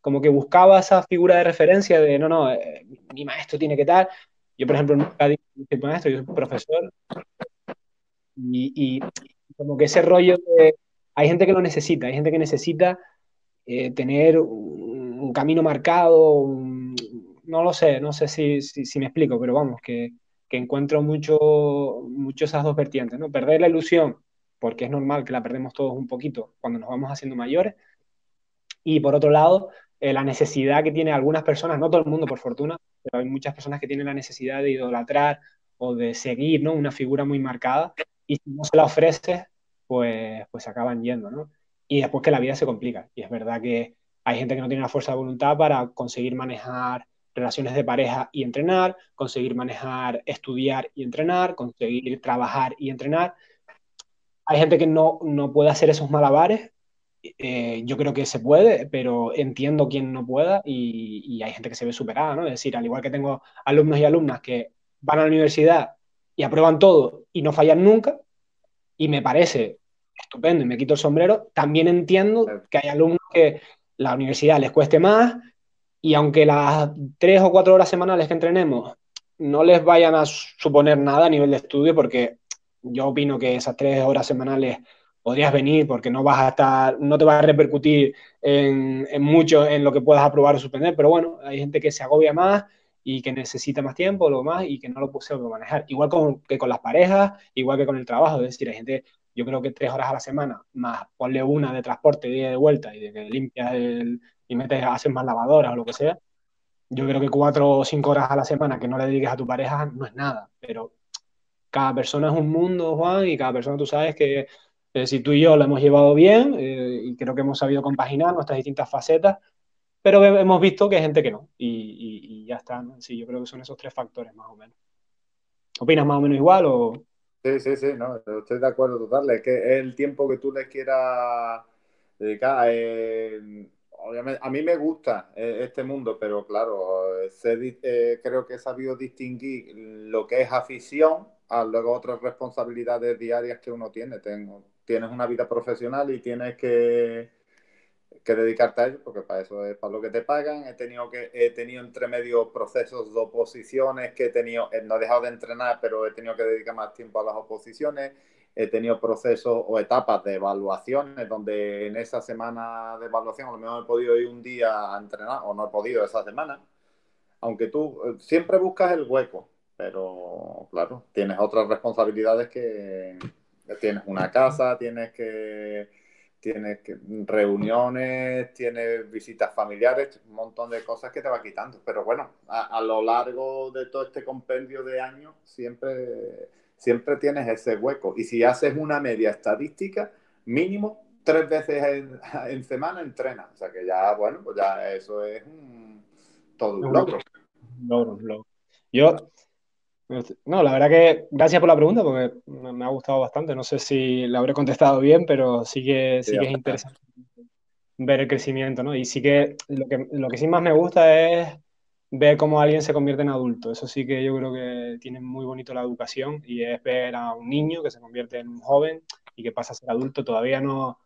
como que buscaba esa figura de referencia de, no, no, eh, mi maestro tiene que tal, yo, por ejemplo, nunca soy maestro, yo soy profesor. Y, como que ese rollo de... Hay gente que lo necesita, hay gente que necesita eh, tener un, camino marcado, no lo sé, no sé si, si, me explico, pero vamos, que, que, encuentro mucho, mucho esas dos vertientes, ¿no? Perder la ilusión, porque es normal que la perdemos todos un poquito cuando nos vamos haciendo mayores, y por otro lado, eh, la necesidad que tiene algunas personas, no todo el mundo por fortuna, pero hay muchas personas que tienen la necesidad de idolatrar o de seguir ¿no? una figura muy marcada y si no se la ofreces, pues, pues acaban yendo, ¿no? Y después que la vida se complica. Y es verdad que hay gente que no tiene la fuerza de voluntad para conseguir manejar relaciones de pareja y entrenar, conseguir manejar estudiar y entrenar, conseguir trabajar y entrenar. Hay gente que no, no puede hacer esos malabares eh, yo creo que se puede, pero entiendo quien no pueda y, hay gente que se ve superada, ¿no? Es decir, al igual que tengo alumnos y alumnas que van a la universidad y aprueban todo y no fallan nunca, y me parece estupendo y me quito el sombrero, también entiendo que hay alumnos que la universidad les cueste más y aunque las tres o cuatro horas semanales que entrenemos no les vayan a suponer nada a nivel de estudio, porque yo opino que esas tres horas semanales podrías venir porque no vas a estar, no te va a repercutir en, mucho en lo que puedas aprobar o suspender, pero bueno, hay gente que se agobia más y que necesita más tiempo, lo más, y que no lo puede manejar. Igual con, que con las parejas, igual que con el trabajo, es decir, hay gente, yo creo que tres horas a la semana, más ponle una de transporte, día de vuelta, y de que limpias el, y metes, haces más lavadoras o lo que sea, yo creo que cuatro o cinco horas a la semana que no le dediques a tu pareja no es nada, pero cada persona es un mundo, Juan, y cada persona tú sabes que eh, si tú y yo lo hemos llevado bien eh, y creo que hemos sabido compaginar nuestras distintas facetas, pero hemos visto que hay gente que no y, ya está. Sí, yo creo que son esos tres factores más o menos. ¿Opinas más o menos igual o...?
Sí, sí, sí, no, estoy de acuerdo total. Es que es el tiempo que tú le quieras dedicar. obviamente, a mí me gusta este mundo, pero claro, creo que he sabido distinguir lo que es afición a luego otras responsabilidades diarias que uno tiene. Tengo, tienes una vida profesional y tienes que, que dedicarte a ello, porque para eso es para lo que te pagan. He tenido, que, he tenido entre medio procesos de oposiciones que he tenido, eh, no he dejado de entrenar, pero he tenido que dedicar más tiempo a las oposiciones. He tenido procesos o etapas de evaluaciones donde en esa semana de evaluación a lo mejor he podido ir un día a entrenar o no he podido esa semana. Aunque tú eh, siempre buscas el hueco pero claro, tienes otras responsabilidades que tienes una casa, tienes que tienes que, reuniones, tienes visitas familiares, un montón de cosas que te va quitando. Pero bueno, a, lo largo de todo este compendio de años siempre, siempre tienes ese hueco. Y si haces una media estadística, mínimo tres veces en, semana entrenas. O sea que ya, bueno, pues ya eso es un, todo un logro.
Logro, logro. Yo no, la verdad que gracias por la pregunta porque me ha gustado bastante. No sé si la habré contestado bien, pero sí que, sí, que es interesante ver el crecimiento, ¿no? Y sí que lo, que lo que sí más me gusta es ver cómo alguien se convierte en adulto. Eso sí que yo creo que tiene muy bonito la educación y es ver a un niño que se convierte en un joven y que pasa a ser adulto. Todavía no,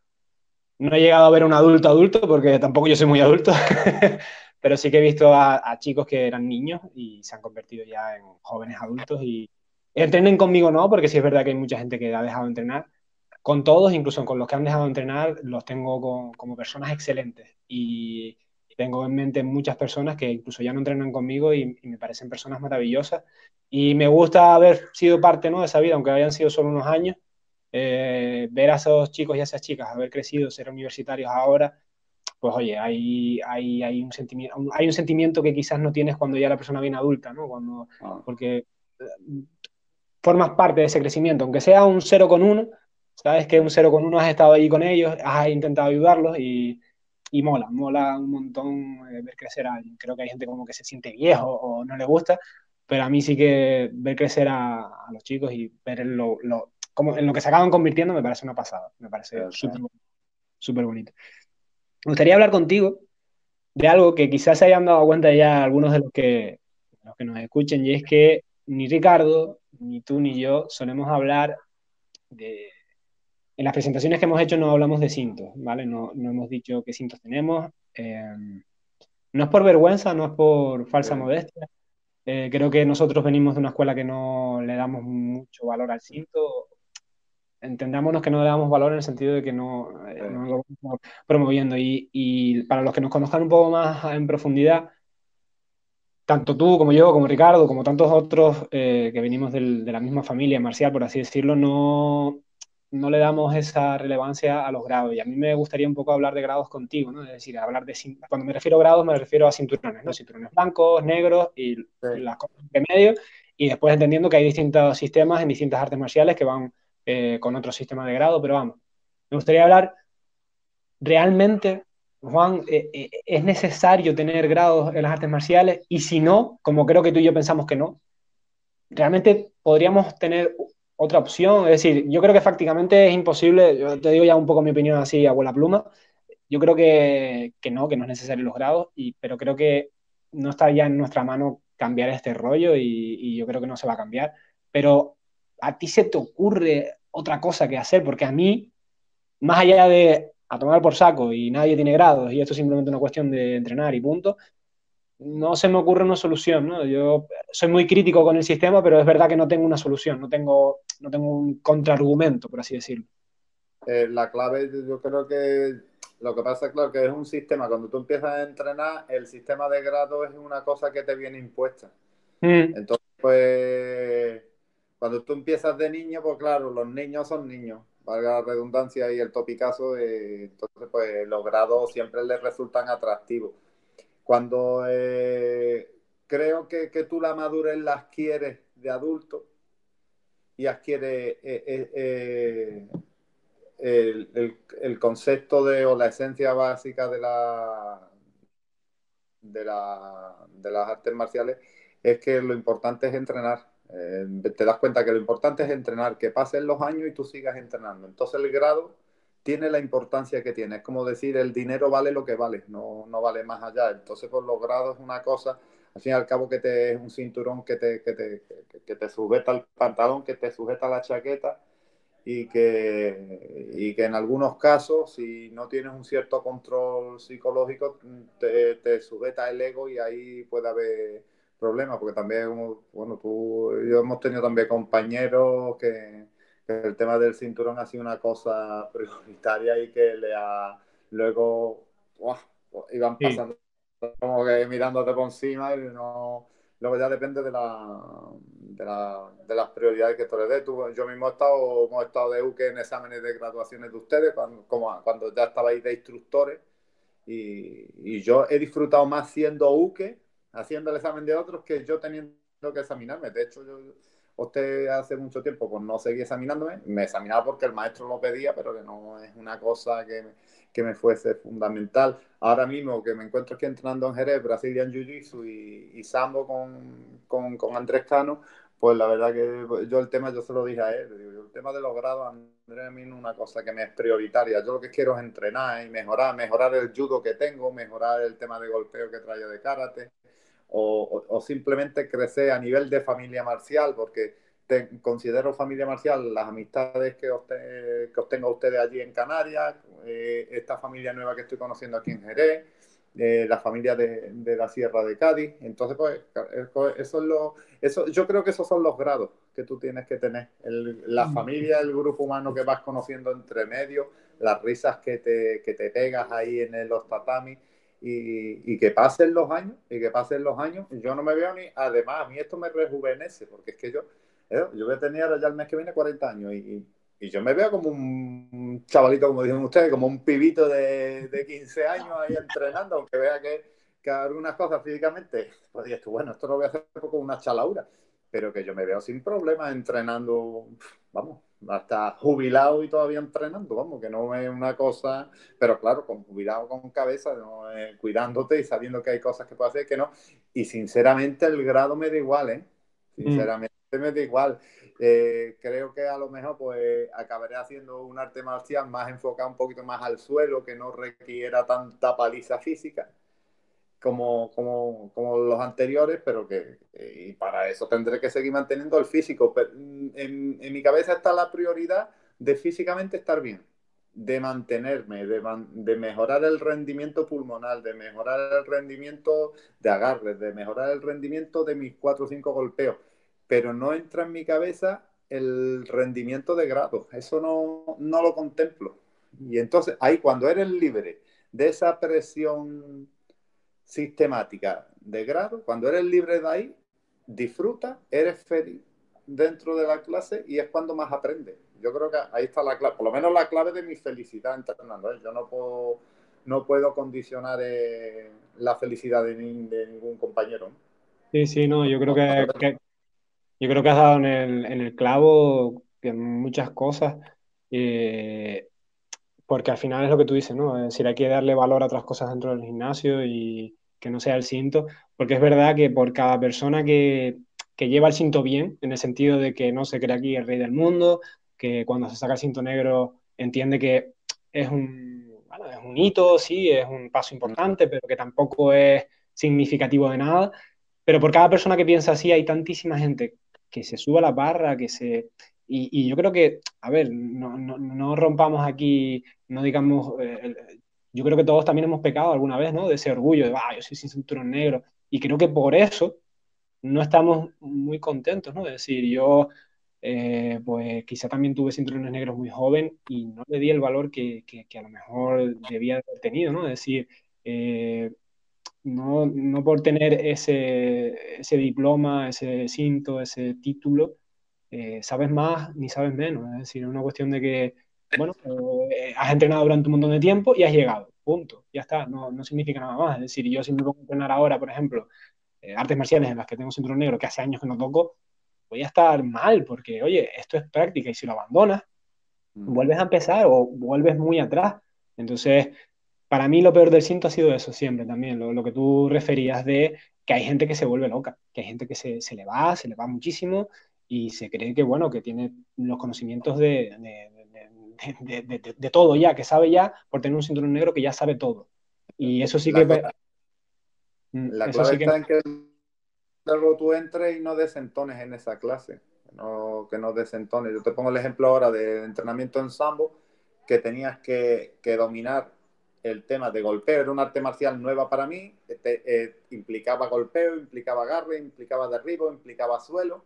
no he llegado a ver un adulto adulto porque tampoco yo soy muy adulto, pero sí que he visto a, chicos que eran niños y se han convertido ya en jóvenes adultos y entrenen conmigo no, porque sí es verdad que hay mucha gente que ha dejado de entrenar. Con todos, incluso con los que han dejado de entrenar, los tengo como personas excelentes y tengo en mente muchas personas que incluso ya no entrenan conmigo y, me parecen personas maravillosas y me gusta haber sido parte ¿no? de esa vida, aunque hayan sido solo unos años, eh, ver a esos chicos y a esas chicas haber crecido, ser universitarios ahora pues oye, hay, hay, hay, un sentimiento, hay un sentimiento que quizás no tienes cuando ya la persona viene adulta, ¿no? Cuando, ah. Porque eh, formas parte de ese crecimiento, aunque sea un 0 con 1, sabes que un 0 con 1 has estado ahí con ellos, has intentado ayudarlos y, y mola, mola un montón eh, ver crecer a alguien. Creo que hay gente como que se siente viejo o no le gusta, pero a mí sí que ver crecer a, a los chicos y ver lo, lo, como en lo que se acaban convirtiendo me parece una pasada, me parece súper bonito. Me gustaría hablar contigo de algo que quizás se hayan dado cuenta ya algunos de los que, los que nos escuchen, y es que ni Ricardo, ni tú, ni yo solemos hablar de... En las presentaciones que hemos hecho no hablamos de cintos, ¿vale? No, no hemos dicho qué cintos tenemos. Eh, no es por vergüenza, no es por falsa modestia. Eh, creo que nosotros venimos de una escuela que no le damos mucho valor al cinto, entendámonos que no le damos valor en el sentido de que no, eh, lo estamos promoviendo. Y, para los que nos conozcan un poco más en profundidad, tanto tú como yo, como Ricardo, como tantos otros eh, que venimos de la misma familia marcial, por así decirlo, no, no le damos esa relevancia a los grados. Y a mí me gustaría un poco hablar de grados contigo, ¿no? Es decir, hablar de cuando me refiero a grados me refiero a cinturones, ¿no? Cinturones blancos, negros y las cosas de medio. Y después entendiendo que hay distintos sistemas en distintas artes marciales que van eh, con otro sistema de grado, pero vamos, me gustaría hablar realmente, Juan, eh, eh, ¿es necesario tener grados en las artes marciales? Y si no, como creo que tú y yo pensamos que no, realmente podríamos tener otra opción. Es decir, yo creo que prácticamente es imposible, yo te digo ya un poco mi opinión así a la pluma, yo creo que, que, no, que no es necesario los grados, y, pero creo que no está ya en nuestra mano cambiar este rollo y, y, yo creo que no se va a cambiar. Pero a ti se te ocurre otra cosa que hacer, porque a mí, más allá de a tomar por saco y nadie tiene grados y esto es simplemente una cuestión de entrenar y punto, no se me ocurre una solución, ¿no? Yo soy muy crítico con el sistema, pero es verdad que no tengo una solución, no tengo, no tengo un contraargumento, por así decirlo.
Eh, la clave, yo creo que lo que pasa, claro, que es un sistema, cuando tú empiezas a entrenar, el sistema de grados es una cosa que te viene impuesta. Mm. Entonces, pues cuando tú empiezas de niño, pues claro, los niños son niños, valga la redundancia y el topicazo, eh, entonces pues los grados siempre les resultan atractivos. Cuando eh, creo que, tú la madurez la adquieres de adulto y adquiere eh, el, concepto de o la esencia básica de la de, la, de las artes marciales, es que lo importante es entrenar eh, te das cuenta que lo importante es entrenar, que pasen los años y tú sigas entrenando. Entonces el grado tiene la importancia que tiene. Es como decir, el dinero vale lo que vale, no, no vale más allá. Entonces, por los grados es una cosa, al fin y al cabo, que te es un cinturón que te, que te, que te sujeta el pantalón, que te sujeta la chaqueta y que, y que en algunos casos, si no tienes un cierto control psicológico, te, te sujeta el ego y ahí puede haber problemas, porque también, bueno, tú yo hemos tenido también compañeros que, el tema del cinturón ha sido una cosa prioritaria y que le ha, luego iban pasando como que mirándote por encima y no Luego ya depende de, la, de, la, de las prioridades que tú le des. yo mismo he estado, hemos estado de UKE en exámenes de graduaciones de ustedes, cuando, como, cuando ya estabais de instructores. Y, y, yo he disfrutado más siendo UKE, haciendo el examen de otros, que yo teniendo que examinarme. De hecho, yo, usted hace mucho tiempo pues no seguí examinándome, me examinaba porque el maestro lo pedía, pero que no es una cosa que que me fuese fundamental. Ahora mismo que me encuentro aquí entrenando en Jerez, Brazilian Jiu-Jitsu y, y, Sambo con, con, Andrés Cano, pues la verdad que yo el tema, yo se lo dije a él, el tema de los grados, Andrés, a mí no es una cosa que me es prioritaria. Yo lo que quiero es entrenar y mejorar, mejorar el judo que tengo, mejorar el tema de golpeo que traigo de karate, o, simplemente crecer a nivel de familia marcial, porque considero familia marcial las amistades que, obten, que obtengo ustedes allí en Canarias, eh, esta familia nueva que estoy conociendo aquí en Jerez, eh, la familia de, de, la Sierra de Cádiz. Entonces, pues, eso es lo, eso, yo creo que esos son los grados que tú tienes que tener. El, la mm. familia, el grupo humano que vas conociendo entre medio, las risas que te, que te pegas ahí en los tatamis. Y, y, que pasen los años, y que pasen los años, yo no me veo ni, además, a mí esto me rejuvenece, porque es que yo, ¿eh? Yo voy a tener ya el mes que viene 40 años y, y yo me veo como un chavalito, como dicen ustedes, como un pibito de, de 15 años ahí entrenando, aunque vea que, que algunas cosas físicamente, pues dices bueno, esto lo voy a hacer con una chalaura, pero que yo me veo sin problemas entrenando, vamos, hasta jubilado y todavía entrenando, vamos, que no es una cosa, pero claro, con jubilado con cabeza, ¿no? cuidándote y sabiendo que hay cosas que puedo hacer que no. Y sinceramente el grado me da igual, ¿eh? Mm. Sinceramente me da igual. Eh, creo que a lo mejor pues acabaré haciendo un arte marcial más enfocado un poquito más al suelo, que no requiera tanta paliza física como, como, como los anteriores, pero que y para eso tendré que seguir manteniendo el físico. Pero mm, en, en mi cabeza está la prioridad de físicamente estar bien de mantenerme, de, de, mejorar el rendimiento pulmonar, de mejorar el rendimiento de agarres, de mejorar el rendimiento de mis cuatro o cinco golpeos pero no entra en mi cabeza el rendimiento de grado. Eso no, no lo contemplo. Y entonces ahí cuando eres libre de esa presión sistemática de grado, cuando eres libre de ahí, disfruta, eres feliz dentro de la clase y es cuando más aprendes. Yo creo que ahí está la clave, por lo menos la clave de mi felicidad entrenando. ¿eh? Yo no puedo, no puedo condicionar eh, la felicidad de, ningún compañero.
Sí, sí, no, yo creo que, yo creo que has dado en el, en el clavo en muchas cosas, eh, porque al final es lo que tú dices, ¿no? Es decir, hay que darle valor a otras cosas dentro del gimnasio y que no sea el cinto, porque es verdad que por cada persona que, que lleva el cinto bien, en el sentido de que no se cree aquí el rey del mundo, que cuando se saca el cinto negro entiende que es un, es un hito, sí, es un paso importante, pero que tampoco es significativo de nada. Pero por cada persona que piensa así hay tantísima gente que se suba la barra, que se... Y, yo creo que, a ver, no, no, no rompamos aquí, no digamos, eh, yo creo que todos también hemos pecado alguna vez, ¿no? De ese orgullo de, ah, yo soy sin cinturón negro. Y creo que por eso no estamos muy contentos, ¿no? De decir, yo, eh, pues quizá también tuve cinturones negros muy joven y no le di el valor que, que, a lo mejor debía haber tenido, ¿no? Es decir, eh, no, no por tener ese, ese, diploma, ese cinto, ese título, eh, sabes más ni sabes menos. Es decir, es una cuestión de que, bueno, eh, has entrenado durante un montón de tiempo y has llegado, punto, ya está, no, no significa nada más. Es decir, yo si me pongo a entrenar ahora, por ejemplo, eh, artes marciales en las que tengo cinturón negro, que hace años que no toco, voy a estar mal porque, oye, esto es práctica y si lo abandonas, mm. vuelves a empezar o vuelves muy atrás. Entonces, para mí lo peor del cinto ha sido eso siempre también, lo, que tú referías de que hay gente que se vuelve loca, que hay gente que se, se, le va, se le va muchísimo y se cree que, bueno, que tiene los conocimientos de, de, todo ya, que sabe ya por tener un cinturón negro que ya sabe todo. Y eso sí que...
Mm, la clave está en que luego tú entres y no desentones en esa clase, no, que no desentones. Yo te pongo el ejemplo ahora de entrenamiento en sambo, que tenías que, que dominar el tema de golpeo, era un arte marcial nueva para mí, este, eh, implicaba golpeo, implicaba agarre, implicaba derribo, implicaba suelo.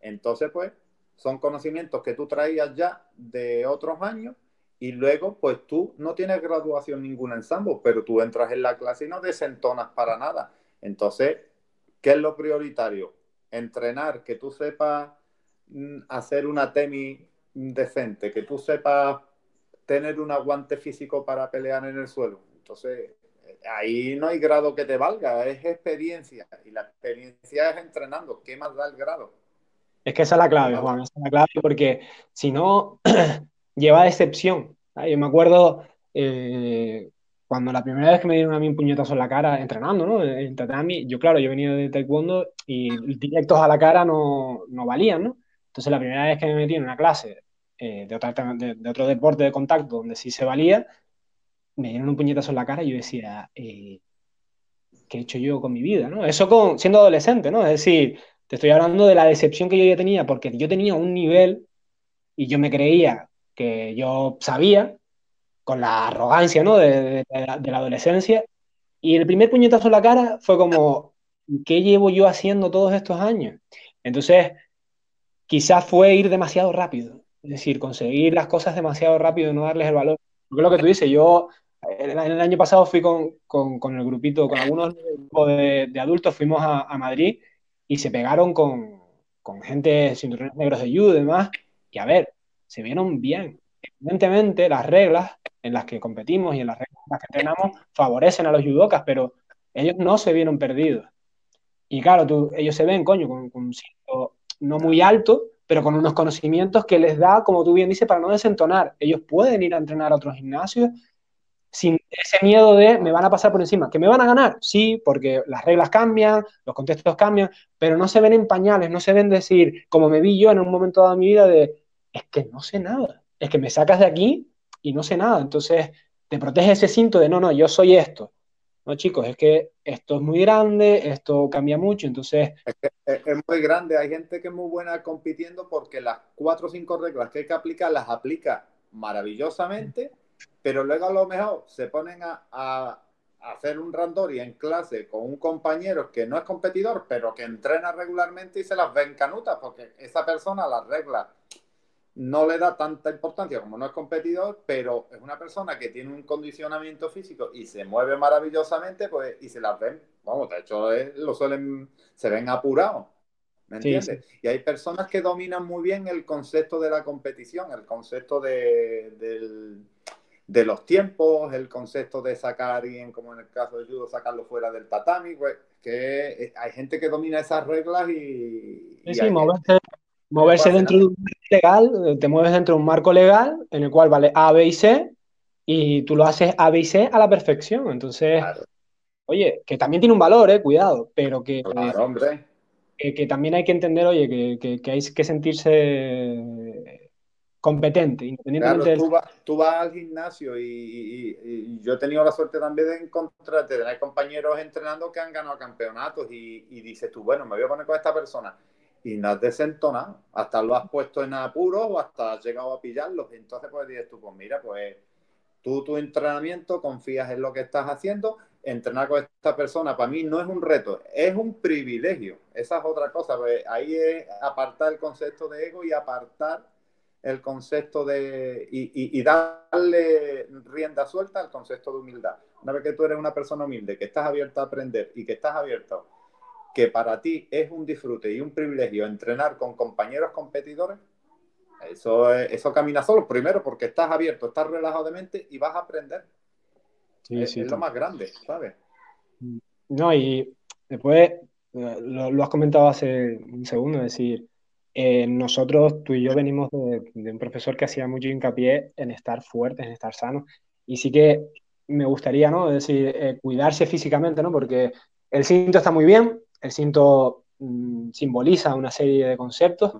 Entonces, pues, son conocimientos que tú traías ya de otros años y luego, pues tú no tienes graduación ninguna en sambo, pero tú entras en la clase y no desentonas para nada. Entonces, ¿qué es lo prioritario? Entrenar, que tú sepas mm, hacer una temi decente, que tú sepas tener un aguante físico para pelear en el suelo. Entonces, ahí no hay grado que te valga, es experiencia. Y la experiencia es entrenando. ¿Qué más da el grado?
Es que esa es la clave, Juan, esa es la clave, porque si no, lleva decepción. Yo me acuerdo eh, cuando la primera vez que me dieron a mí un puñetazo en la cara, entrenando, ¿no? En tatami, yo, claro, yo venía de taekwondo y directos a la cara no, no valían, ¿no? Entonces, la primera vez que me metí en una clase eh, de, otro deporte de contacto donde sí se valía, me dieron un puñetazo en la cara y yo decía, eh, ¿qué he hecho yo con mi vida? ¿no? Eso con, siendo adolescente, ¿no? Es decir, te estoy hablando de la decepción que yo ya tenía, porque yo tenía un nivel y yo me creía que yo sabía, con la arrogancia ¿no? de, la, adolescencia, y el primer puñetazo en la cara fue como, ¿qué llevo yo haciendo todos estos años? Entonces, quizás fue ir demasiado rápido, es decir, conseguir las cosas demasiado rápido y no darles el valor. Porque lo que tú dices, yo el, año pasado fui con, con, el grupito, con algunos de, de adultos, fuimos a, a Madrid y se pegaron con, con gente cinturones negros de judo y demás. Y a ver, se vieron bien. Evidentemente, las reglas en las que competimos y en las reglas en las que entrenamos favorecen a los judocas, pero ellos no se vieron perdidos. Y claro, tú, ellos se ven, coño, con, con un cinto no muy alto, pero con unos conocimientos que les da, como tú bien dices, para no desentonar. Ellos pueden ir a entrenar a otros gimnasios sin ese miedo de me van a pasar por encima. ¿Que me van a ganar? Sí, porque las reglas cambian, los contextos cambian, pero no se ven en pañales, no se ven decir, como me vi yo en un momento de mi vida, de es que no sé nada, es que me sacas de aquí y no sé nada. Entonces te protege ese cinto de no, no, yo soy esto. No, chicos, es que esto es muy grande, esto cambia mucho, entonces...
Es, es, muy grande, hay gente que es muy buena compitiendo porque las cuatro o cinco reglas que hay que aplicar las aplica maravillosamente pero luego a lo mejor se ponen a, hacer un randori en clase con un compañero que no es competidor, pero que entrena regularmente y se las ven canutas, porque esa persona las reglas no le da tanta importancia como no es competidor, pero es una persona que tiene un condicionamiento físico y se mueve maravillosamente, pues, y se las ven, vamos, de hecho, lo suelen, se ven apurados. ¿Me entiendes? Y hay personas que dominan muy bien el concepto de la competición, el concepto de, del, de los tiempos, el concepto de sacar a alguien, como en el caso de judo, sacarlo fuera del tatami, pues, que eh, hay gente que domina esas reglas y...
sí, moverse, dentro de un marco legal, te mueves dentro de un marco legal en el cual vale A, B y C, y tú lo haces A, B y C a la perfección. Entonces, oye, que también tiene un valor, eh, cuidado, pero que...
hombre.
Que, también hay que entender, oye, que, que hay que sentirse competente, independientemente
claro, tú, vas al gimnasio y, yo he tenido la suerte también de encontrarte, de tener compañeros entrenando que han ganado campeonatos y, dices tú, bueno, me voy a poner con esta persona y no has desentonado, hasta lo has puesto en apuro o hasta has llegado a pillarlos. Entonces, pues dices tú, pues mira, pues tú tu entrenamiento, confías en lo que estás haciendo, entrenar con esta persona para mí no es un reto, es un privilegio. Esa es otra cosa, pues ahí es apartar el concepto de ego y apartar el concepto de y, darle rienda suelta al concepto de humildad. Una vez que tú eres una persona humilde, que estás abierto a aprender y que estás abierto, que para ti es un disfrute y un privilegio entrenar con compañeros competidores, eso, eso camina solo. Primero porque estás abierto, estás relajado de mente y vas a aprender. es, lo más grande, ¿sabes?
No, y después eh, lo, lo has comentado hace un segundo, es decir, eh, nosotros, tú y yo, venimos de, un profesor que hacía mucho hincapié en estar fuertes, en estar sanos. Y sí que me gustaría, ¿no? decir, eh, cuidarse físicamente, ¿no? Porque el cinto está muy bien, el cinto mm, simboliza una serie de conceptos,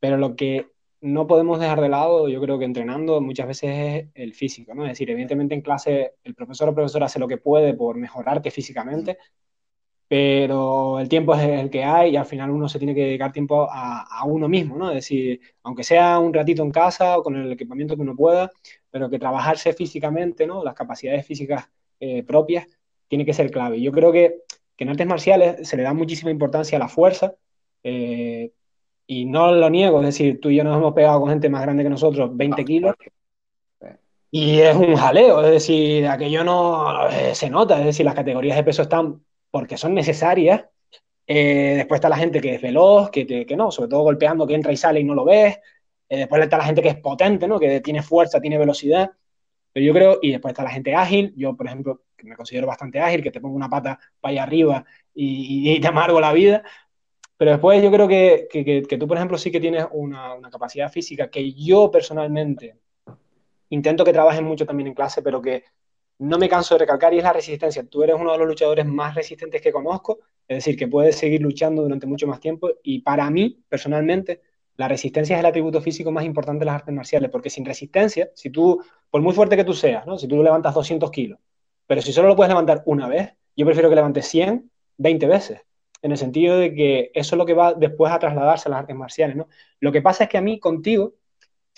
pero lo que no podemos dejar de lado, yo creo que entrenando muchas veces es el físico, ¿no? Es decir, evidentemente en clase el profesor o profesora hace lo que puede por mejorarte físicamente, pero el tiempo es el que hay y al final uno se tiene que dedicar tiempo a, uno mismo, ¿no? Es decir, aunque sea un ratito en casa o con el equipamiento que uno pueda, pero que trabajarse físicamente, ¿no? Las capacidades físicas eh, propias tiene que ser clave. Yo creo que, en artes marciales se le da muchísima importancia a la fuerza, eh, y no lo niego, es decir, tú y yo nos hemos pegado con gente más grande que nosotros, 20 kilos, y es un jaleo, es decir, aquello no eh, se nota, es decir, las categorías de peso están porque son necesarias. Eh, después está la gente que es veloz, que, que, no, sobre todo golpeando, que entra y sale y no lo ves. Eh, después está la gente que es potente, ¿no? que tiene fuerza, tiene velocidad. Pero yo creo, y después está la gente ágil, yo por ejemplo, que me considero bastante ágil, que te pongo una pata para allá arriba y, te amargo la vida, pero después yo creo que, que, tú, por ejemplo, sí que tienes una, una, capacidad física que yo personalmente intento que trabajes mucho también en clase, pero que no me canso de recalcar y es la resistencia. Tú eres uno de los luchadores más resistentes que conozco, es decir, que puedes seguir luchando durante mucho más tiempo y para mí, personalmente, la resistencia es el atributo físico más importante de las artes marciales, porque sin resistencia, si tú, por muy fuerte que tú seas, ¿no? si tú levantas 200 kilos, pero si solo lo puedes levantar una vez, yo prefiero que levantes 100, 20 veces en el sentido de que eso es lo que va después a trasladarse a las artes marciales, ¿no? Lo que pasa es que a mí contigo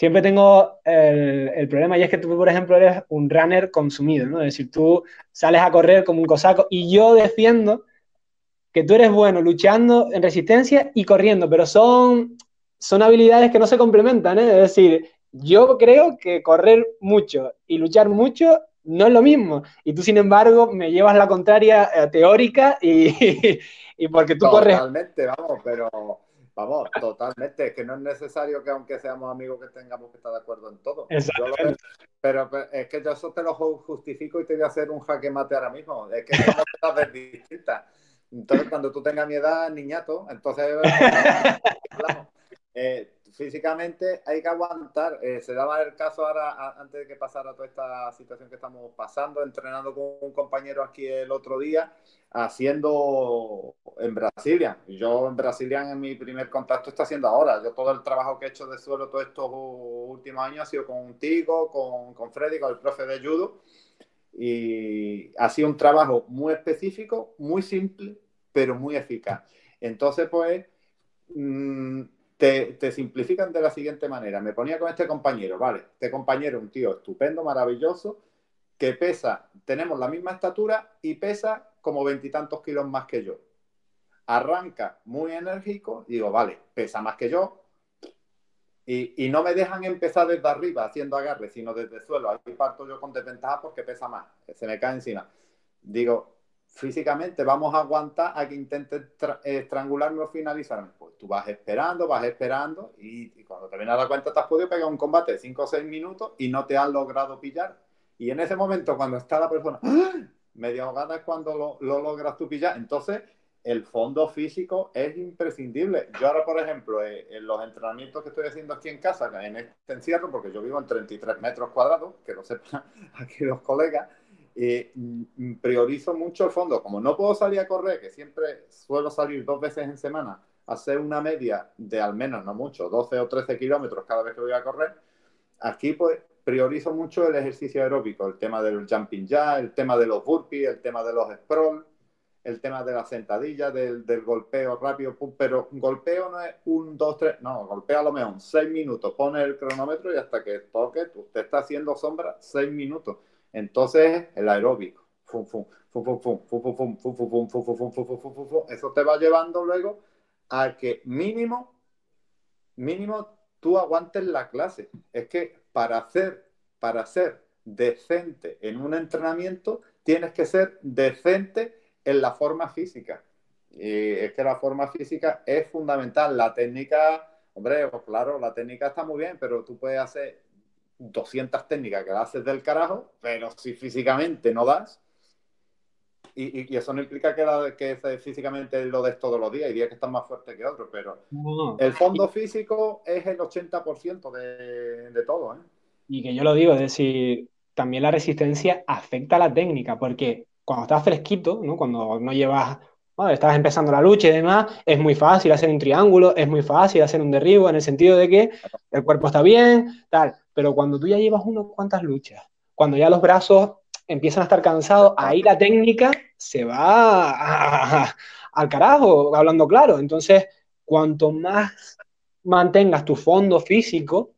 siempre tengo el, problema y es que tú, por ejemplo, eres un runner consumido, ¿no? Es decir, tú sales a correr como un cosaco y yo defiendo que tú eres bueno luchando en resistencia y corriendo, pero son, son habilidades que no se complementan, ¿eh? Es decir, yo creo que correr mucho y luchar mucho no es lo mismo. Y tú, sin embargo, me llevas la contraria eh, teórica y, y porque tú corres.
Totalmente, vamos, pero vamos, totalmente. Es que no es necesario que, aunque seamos amigos, que tengamos que estar de acuerdo en todo. pero, es que yo eso te lo justifico y te voy a hacer un jaque mate ahora mismo. Es que somos cosas distintas. Entonces, cuando tú tengas mi edad, niñato, entonces. Eh, físicamente hay que aguantar. Eh, se daba el caso ahora, antes de que pasara toda esta situación que estamos pasando, entrenando con un compañero aquí el otro día, haciendo en Brasilia. Yo en Brasilia en mi primer contacto está haciendo ahora. Yo todo el trabajo que he hecho de suelo todos estos últimos años ha sido contigo, con, con Freddy, con el profe de judo. Y ha sido un trabajo muy específico, muy simple, pero muy eficaz. Entonces, pues... Mmm, te, simplifican de la siguiente manera. Me ponía con este compañero, vale, este compañero un tío estupendo, maravilloso, que pesa, tenemos la misma estatura y pesa como veintitantos kilos más que yo. Arranca muy enérgico, digo, vale, pesa más que yo. Y, y, no me dejan empezar desde arriba haciendo agarre, sino desde el suelo. Ahí parto yo con desventaja porque pesa más, se me cae encima. Digo, físicamente vamos a aguantar a que intente estrangularme o finalizarme. Pues tú vas esperando, vas esperando y, cuando te vienes a dar cuenta te has podido pegar un combate de 5 o 6 minutos y no te han logrado pillar. Y en ese momento cuando está la persona ¡ah! medio ahogada es cuando lo, lo, logras tú pillar. Entonces el fondo físico es imprescindible. Yo ahora, por ejemplo, eh, en los entrenamientos que estoy haciendo aquí en casa, en este encierro, porque yo vivo en 33 metros cuadrados, que lo sepan aquí los colegas, eh, priorizo mucho el fondo. Como no puedo salir a correr, que siempre suelo salir dos veces en semana, hacer una media de al menos, no mucho, 12 o 13 kilómetros cada vez que voy a correr, aquí pues priorizo mucho el ejercicio aeróbico, el tema del jumping ya, el tema de los burpees, el tema de los sprawl, el tema de la sentadilla, del, golpeo rápido, pero golpeo no es un, dos, tres, no, golpea a lo mejor seis minutos, pone el cronómetro y hasta que toque, usted está haciendo sombra seis minutos. Entonces, el aeróbico. Eso te va llevando luego a que mínimo, mínimo tú aguantes la clase. Es que para ser, para ser decente en un entrenamiento, tienes que ser decente en la forma física. Y es que la forma física es fundamental. La técnica, hombre, pues claro, la técnica está muy bien, pero tú puedes hacer 200 técnicas que haces del carajo, pero si físicamente no das, y, eso no implica que, la, que físicamente lo des todos los días, y días que estás más fuerte que otros, pero el fondo físico es el 80% de, de todo. ¿eh?
Y que yo lo digo, es decir, también la resistencia afecta a la técnica, porque cuando estás fresquito, ¿no? cuando no llevas, bueno, estás empezando la lucha y demás, es muy fácil hacer un triángulo, es muy fácil hacer un derribo, en el sentido de que el cuerpo está bien, tal, pero cuando tú ya llevas unas cuantas luchas, cuando ya los brazos empiezan a estar cansados, ahí la técnica se va al carajo, hablando claro. Entonces, cuanto más mantengas tu fondo físico,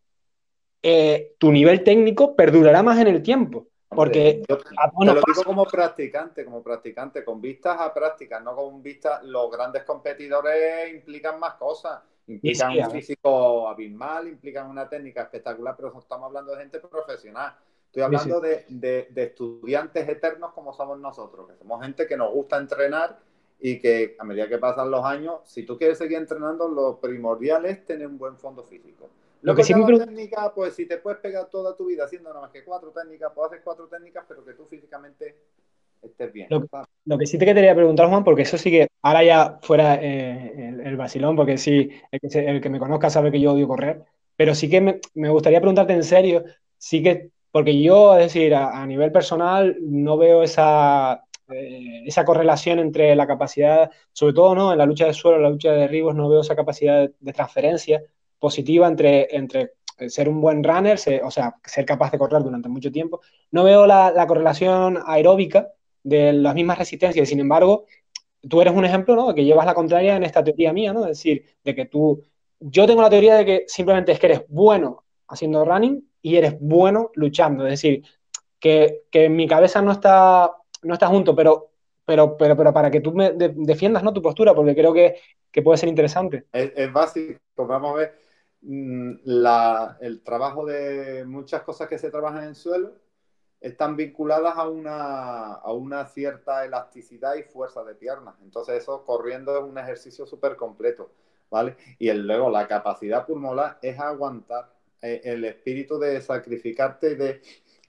eh, tu nivel técnico perdurará más en el tiempo. Porque
yo te, lo digo como practicante, como practicante, con vistas a prácticas, no con vistas, los grandes competidores implican más cosas, implican un físico abismal, implican una técnica espectacular, pero estamos hablando de gente profesional. Estoy hablando de, de, estudiantes eternos como somos nosotros, que somos gente que nos gusta entrenar y que a medida que pasan los años, si tú quieres seguir entrenando, lo primordial es tener un buen fondo físico. Lo que sí me técnica, pues si te puedes pegar toda tu vida haciendo nada más que cuatro técnicas, pues hacer cuatro técnicas, pero que tú físicamente estés bien.
Lo, que sí te quería preguntar, Juan, porque eso sí que ahora ya fuera eh, el, vacilón, porque sí, el que, me conozca sabe que yo odio correr, pero sí que me, gustaría preguntarte en serio, sí que, porque yo, es decir, a, nivel personal, no veo esa, eh, esa correlación entre la capacidad, sobre todo ¿no? en la lucha de suelo, en la lucha de derribos, no veo esa capacidad de transferencia positiva entre, entre ser un buen runner, o sea, ser capaz de correr durante mucho tiempo. No veo la, correlación aeróbica de las mismas resistencias, sin embargo, tú eres un ejemplo, ¿no? Que llevas la contraria en esta teoría mía, ¿no? Es decir, de que tú, yo tengo la teoría de que simplemente es que eres bueno haciendo running y eres bueno luchando, es decir, que, que mi cabeza no está, no está junto, pero, pero, pero, pero para que tú me defiendas, ¿no? Tu postura, porque creo que, que puede ser interesante.
Es, es básico, vamos a ver Mm, la, el trabajo de muchas cosas que se trabajan en suelo están vinculadas a una, a una cierta elasticidad y fuerza de piernas. Entonces eso corriendo es un ejercicio súper completo, ¿vale? Y luego la capacidad pulmonar es aguantar eh, el espíritu de sacrificarte y de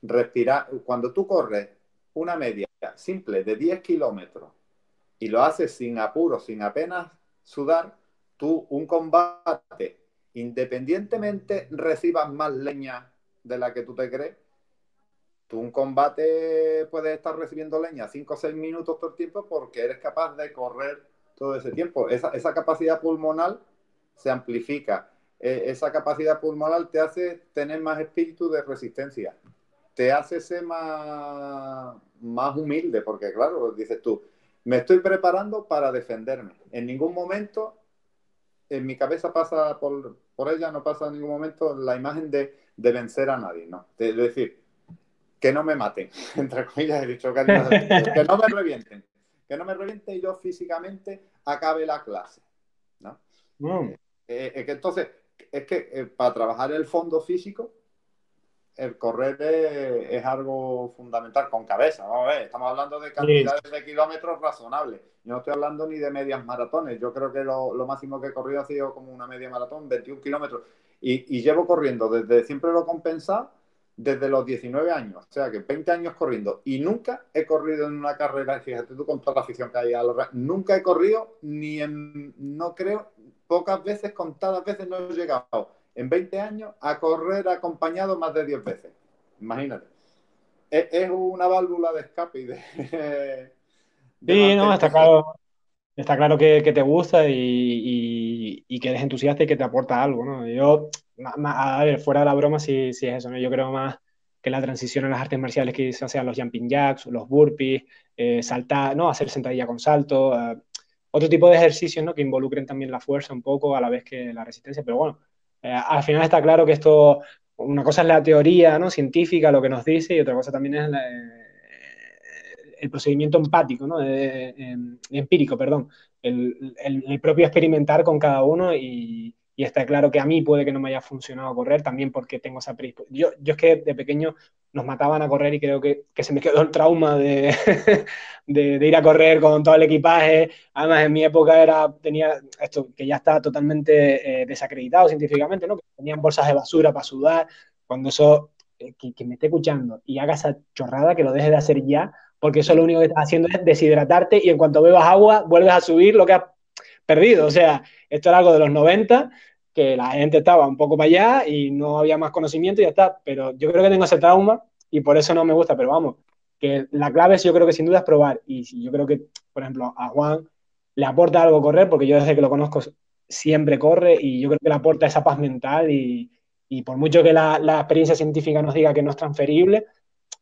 respirar. Cuando tú corres una media simple de 10 kilómetros y lo haces sin apuro, sin apenas sudar, tú un combate independientemente recibas más leña de la que tú te crees, tú un combate puedes estar recibiendo leña 5 o 6 minutos todo el tiempo porque eres capaz de correr todo ese tiempo. Esa, capacidad pulmonar se amplifica. E, esa capacidad pulmonar te hace tener más espíritu de resistencia. Te hace ser más, más humilde, porque claro, dices tú, me estoy preparando para defenderme. En ningún momento en mi cabeza pasa por, por ella, no pasa en ningún momento la imagen de, vencer a nadie, ¿no? Es decir, que no me maten, entre comillas he dicho que, no me revienten, que no me revienten y yo físicamente acabe la clase, ¿no? Mm. Eh, eh, entonces, es que eh, para trabajar el fondo físico, el correr es, algo fundamental con cabeza. Vamos a ver, estamos hablando de cantidades de kilómetros razonables. Yo no estoy hablando ni de medias maratones. Yo creo que lo, máximo que he corrido ha sido como una media maratón, 21 kilómetros. Y, llevo corriendo desde siempre lo compensado desde los 19 años. O sea que 20 años corriendo. Y nunca he corrido en una carrera, fíjate tú con toda la afición que hay a los... Nunca he corrido ni en, no creo, pocas veces, contadas veces no he llegado en 20 años a correr acompañado más de 10 veces. Imagínate. Es, una válvula de escape y de...
sí, no, está claro. Está claro que, te gusta y, que eres entusiasta y que te aporta algo, ¿no? Yo, a ver, fuera de la broma, sí, sí es eso, ¿no? Yo creo más que la transición en las artes marciales, que sean los jumping jacks, los burpees, eh, saltar, ¿no? Hacer sentadilla con salto, eh, otro tipo de ejercicios, ¿no? Que involucren también la fuerza un poco a la vez que la resistencia, pero bueno, eh, al final está claro que esto, una cosa es la teoría ¿no? científica, lo que nos dice, y otra cosa también es eh, el procedimiento empático, ¿no? Em, empírico, perdón, el, el, propio experimentar con cada uno y, y está claro que a mí puede que no me haya funcionado correr, también porque tengo esa predisposición. Yo, yo es que de pequeño nos mataban a correr y creo que, que se me quedó el trauma de, de, ir a correr con todo el equipaje. Además, en mi época era, tenía esto que ya está totalmente eh, desacreditado científicamente, ¿no? Que tenían bolsas de basura para sudar. Cuando eso, eh, que, me esté escuchando y haga esa chorrada, que lo deje de hacer ya, porque eso lo único que estás haciendo es deshidratarte y en cuanto bebas agua, vuelves a subir lo que has perdido. O sea, esto era algo de los 90, que la gente estaba un poco para allá y no había más conocimiento y ya está. Pero yo creo que tengo ese trauma y por eso no me gusta. Pero vamos, que la clave es, yo creo que sin duda es probar. Y yo creo que, por ejemplo, a Juan le aporta algo correr, porque yo desde que lo conozco siempre corre y yo creo que le aporta esa paz mental y, y por mucho que la, la, experiencia científica nos diga que no es transferible,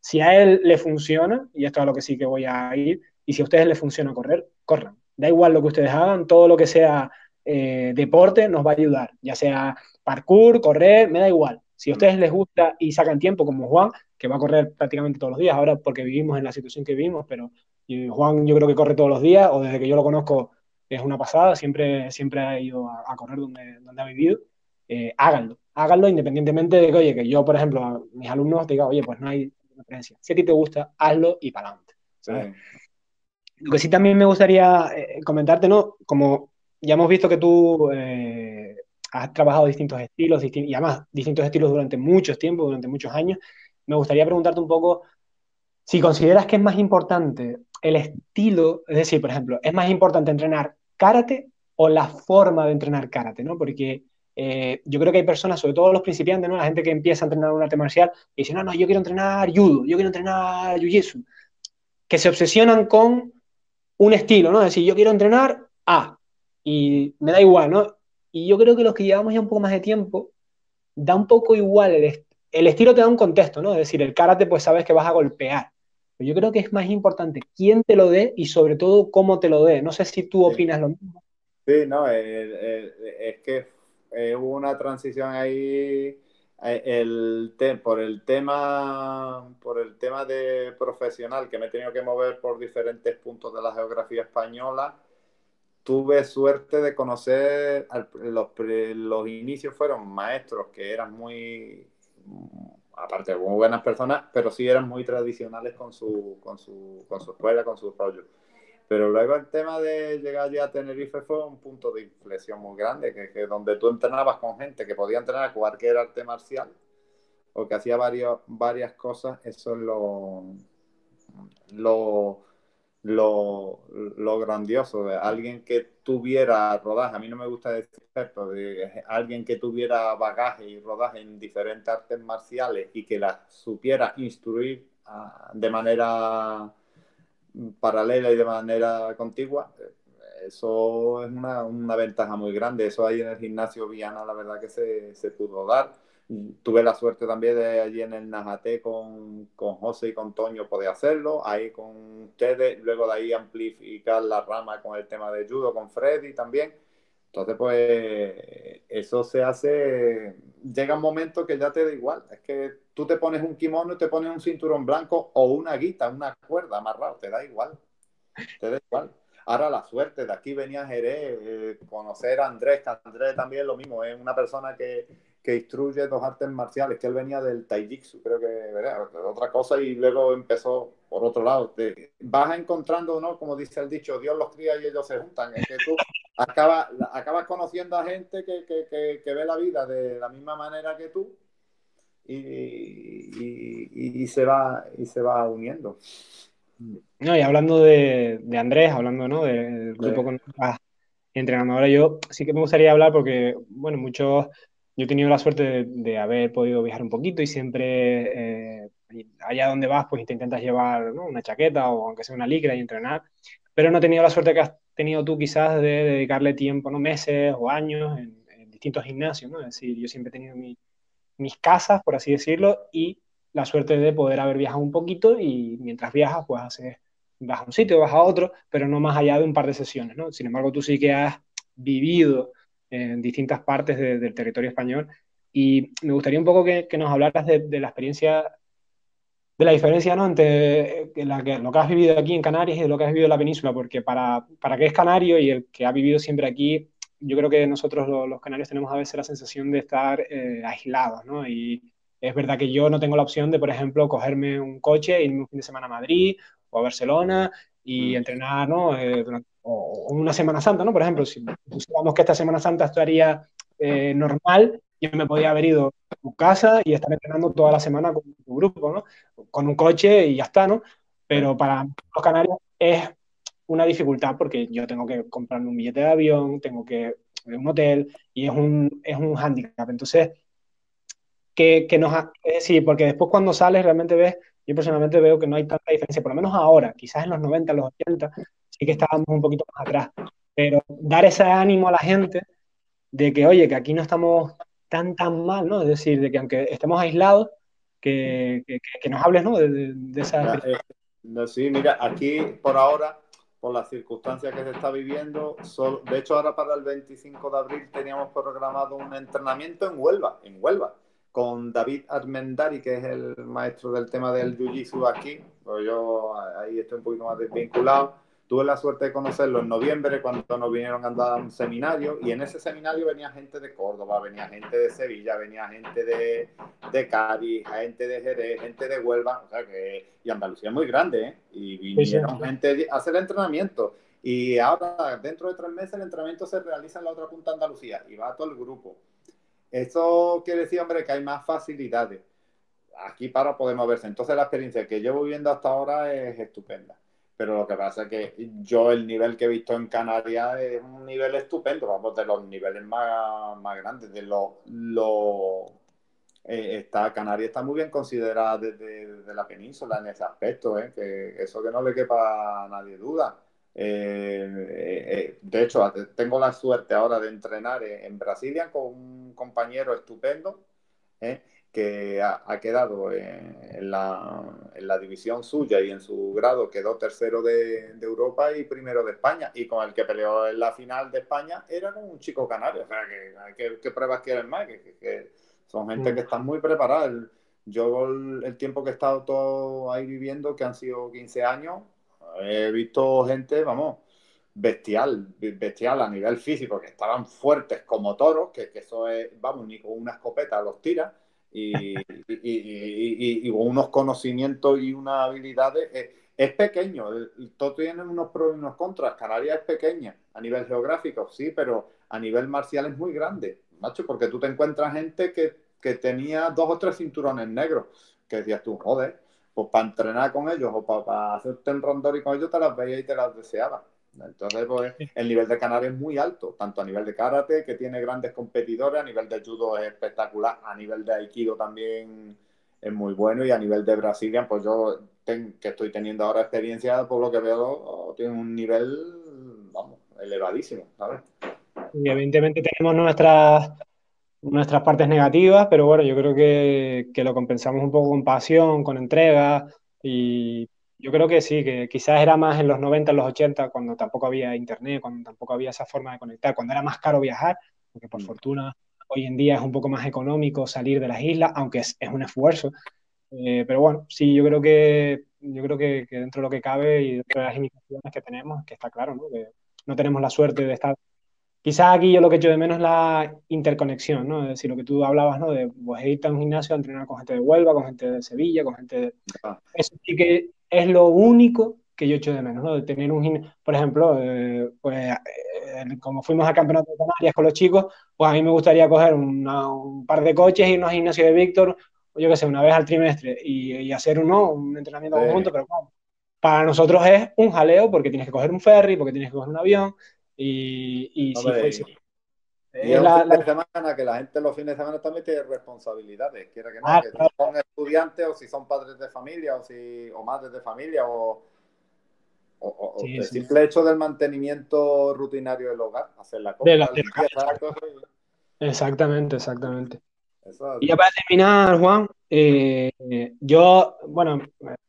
si a él le funciona, y esto es a lo que sí que voy a ir, y si a ustedes les funciona correr, corran. Da igual lo que ustedes hagan, todo lo que sea eh, deporte nos va a ayudar, ya sea parkour, correr, me da igual. Si a ustedes les gusta y sacan tiempo, como Juan, que va a correr prácticamente todos los días, ahora porque vivimos en la situación que vivimos, pero Juan yo creo que corre todos los días, o desde que yo lo conozco es una pasada, siempre, siempre ha ido a, correr donde, donde ha vivido, eh, háganlo, háganlo independientemente de que, oye, que yo, por ejemplo, a mis alumnos diga, oye, pues no hay Si a ti te gusta, hazlo y para adelante. Lo que sí también me gustaría eh, comentarte, ¿no? Como ya hemos visto que tú eh, has trabajado distintos estilos y además distintos estilos durante muchos tiempos, durante muchos años, me gustaría preguntarte un poco si consideras que es más importante el estilo, es decir, por ejemplo, es más importante entrenar karate o la forma de entrenar karate, ¿no? Porque eh, yo creo que hay personas, sobre todo los principiantes, ¿no? La gente que empieza a entrenar un arte marcial y dice, no, no, yo quiero entrenar judo, yo quiero entrenar jiu-jitsu, que se obsesionan con un estilo, ¿no? Es decir, yo quiero entrenar A y me da igual, ¿no? Y yo creo que los que llevamos ya un poco más de tiempo, da un poco igual, el, el estilo te da un contexto, ¿no? Es decir, el karate pues sabes que vas a golpear, yo creo que es más importante quién te lo dé y sobre todo cómo te lo dé. No sé si tú opinas lo mismo.
Sí, no, es que hubo una transición ahí el por el tema por el tema de profesional que me he tenido que mover por diferentes puntos de la geografía española tuve suerte de conocer los, los inicios fueron maestros que eran muy aparte muy buenas personas, pero sí eran muy tradicionales con su, con su, con su escuela, con su rollo. Pero luego el tema de llegar ya a Tenerife fue un punto de inflexión muy grande, que, que donde tú entrenabas con gente que podía entrenar cualquier arte marcial o que hacía varios, varias cosas, eso es lo, lo, lo, lo grandioso de alguien que tuviera rodaje, a mí no me gusta decir experto, de alguien que tuviera bagaje y rodaje en diferentes artes marciales y que la supiera instruir ah, de manera paralela y de manera contigua, eso es una, una, ventaja muy grande. Eso ahí en el gimnasio Viana, la verdad que se, se pudo dar tuve la suerte también de allí en el Najate con, con José y con Toño poder hacerlo, ahí con ustedes, luego de ahí amplificar la rama con el tema de judo, con Freddy también. Entonces, pues eso se hace, llega un momento que ya te da igual, es que tú te pones un kimono y te pones un cinturón blanco o una guita, una cuerda amarrado, te da igual, te da igual. Ahora la suerte, de aquí venía Jerez, eh, conocer a Andrés, que Andrés también es lo mismo, es una persona que, que instruye dos artes marciales, que él venía del taijitsu, creo que, ¿verdad? Otra cosa, y luego empezó por otro lado. Te vas encontrando, ¿no? Como dice el dicho, Dios los cría y ellos se juntan. Es que tú acabas, acabas conociendo a gente que, que, que, ve la vida de la misma manera que tú y, y, y, se, va, y se va uniendo.
No, y hablando de, de Andrés, hablando ¿no? del grupo con las entrenadoras, yo sí que me gustaría hablar porque, bueno, muchos yo he tenido la suerte de, haber podido viajar un poquito y siempre, eh, allá donde vas, pues te intentas llevar una chaqueta o aunque sea una licra y entrenar, pero no he tenido la suerte que has tenido tú quizás de dedicarle tiempo, ¿no? meses o años en, distintos gimnasios, ¿no? Es decir, yo siempre he tenido mis casas, por así decirlo, y la suerte de poder haber viajado un poquito y mientras viajas, pues haces, vas a un sitio, vas a otro, pero no más allá de un par de sesiones, ¿no? Sin embargo, tú sí que has vivido en distintas partes del territorio español. Y me gustaría un poco que, nos hablaras de, la experiencia, de la diferencia ¿no? entre eh, la que, lo que has vivido aquí en Canarias y de lo que has vivido en la península, porque para, para que es canario y el que ha vivido siempre aquí, yo creo que nosotros los, canarios tenemos a veces la sensación de estar eh, aislados, ¿no? Y es verdad que yo no tengo la opción de, por ejemplo, cogerme un coche, irme un fin de semana a Madrid o a Barcelona y mm. entrenar, ¿no? Eh, durante o, una Semana Santa, ¿no? Por ejemplo, si pusiéramos que esta Semana Santa estaría eh, normal, yo me podía haber ido a tu casa y estar entrenando toda la semana con tu grupo, ¿no? Con un coche y ya está, ¿no? Pero para los canarios es una dificultad porque yo tengo que comprarme un billete de avión, tengo que un hotel y es un, es un hándicap. Entonces, que, que nos... Es decir, porque después cuando sales realmente ves, yo personalmente veo que no hay tanta diferencia, por lo menos ahora, quizás en los 90, los 80, sí que estábamos un poquito más atrás. Pero dar ese ánimo a la gente de que, oye, que aquí no estamos tan, tan mal, ¿no? Es decir, de que aunque estemos aislados, que, nos hables, ¿no? De, esa...
Eh, sí, mira, aquí por ahora, por las circunstancias que se está viviendo, de hecho ahora para el 25 de abril teníamos programado un entrenamiento en Huelva, en Huelva, con David Armendari, que es el maestro del tema del Jiu-Jitsu aquí, pues yo ahí estoy un poquito más desvinculado Tuve la suerte de conocerlo en noviembre cuando nos vinieron a dar un seminario y en ese seminario venía gente de Córdoba, venía gente de Sevilla, venía gente de, de Cádiz, gente de Jerez, gente de Huelva, o sea que, y Andalucía es muy grande, ¿eh? Y vinieron gente a hacer entrenamiento. Y ahora, dentro de tres meses, el entrenamiento se realiza en la otra punta de Andalucía y va todo el grupo. Eso quiere decir, hombre, que hay más facilidades aquí para poder moverse. Entonces, la experiencia que llevo viviendo hasta ahora es estupenda pero lo que pasa es que yo el nivel que he visto en Canarias es un nivel estupendo, vamos, de los niveles más, más grandes, de los... Lo, eh, está, Canarias está muy bien considerada desde, la península en ese aspecto, ¿eh? que eso que no le quepa a nadie duda. Eh, de hecho, tengo la suerte ahora de entrenar en Brasilia con un compañero estupendo, que ha, quedado en, la, en, la, división suya y en su grado quedó tercero de, de, Europa y primero de España. Y con el que peleó en la final de España era con un chico canario. O sea, que, ¿qué, pruebas quieren más? Que, son gente mm. que están muy preparada. yo el, tiempo que he estado todo ahí viviendo, que han sido 15 años, he visto gente, vamos, bestial, bestial a nivel físico, que estaban fuertes como toros, que, eso es, vamos, ni con una escopeta los tira y, y, unos conocimientos y unas habilidades. Eh, es, pequeño, todo tiene unos pros y unos contras. Canarias es pequeña a nivel geográfico, sí, pero a nivel marcial es muy grande, macho, porque tú te encuentras gente que, que tenía dos o tres cinturones negros, que decías tú, joder, pues para entrenar con ellos o para, para hacerte el rondori con ellos te las veías y te las deseabas. Entonces, pues, el nivel de Canarias es muy alto, tanto a nivel de karate, que tiene grandes competidores, a nivel de judo es espectacular, a nivel de aikido también es muy bueno y a nivel de Brasilia, pues yo que estoy teniendo ahora experiencia, por lo que veo, tiene un nivel, vamos, elevadísimo, ¿sabes?
Y evidentemente tenemos nuestras, nuestras partes negativas, pero bueno, yo creo que, que lo compensamos un poco con pasión, con entrega y yo creo que sí, que quizás era más en los 90, en los 80, cuando tampoco había internet, cuando tampoco había esa forma de conectar, cuando era más caro viajar, porque por mm. fortuna hoy en día es un poco más económico salir de las islas, aunque es, es un esfuerzo. Eh, pero bueno, sí, yo creo que yo creo que, dentro de lo que cabe y dentro de las limitaciones que tenemos, que está claro, ¿no? que no tenemos la suerte de estar. Quizás aquí yo lo que echo de menos es la interconexión, ¿no? Es decir, lo que tú hablabas, ¿no? De pues, irte a un gimnasio a entrenar con gente de Huelva, con gente de Sevilla, con gente de... Ah. Eso sí que es lo único que yo echo de menos, ¿no? De tener un por ejemplo, eh, pues eh, como fuimos al campeonato de Canarias con los chicos, pues a mí me gustaría coger un par de coches, irnos al gimnasio de Víctor, yo qué sé, una vez al trimestre y, hacer uno, un entrenamiento conjunto, pero claro, para nosotros es un jaleo porque tienes que coger un ferry, porque tienes que coger un avión y, y si
y es la, de semana que la gente los fines de semana también tiene responsabilidades, quiera que no, ah, que si son estudiantes o si son padres de familia o si o madres de familia o, o, el simple hecho del mantenimiento rutinario del hogar, hacer la cosa.
Exactamente, exactamente. Y ya para terminar, Juan, eh, yo, bueno,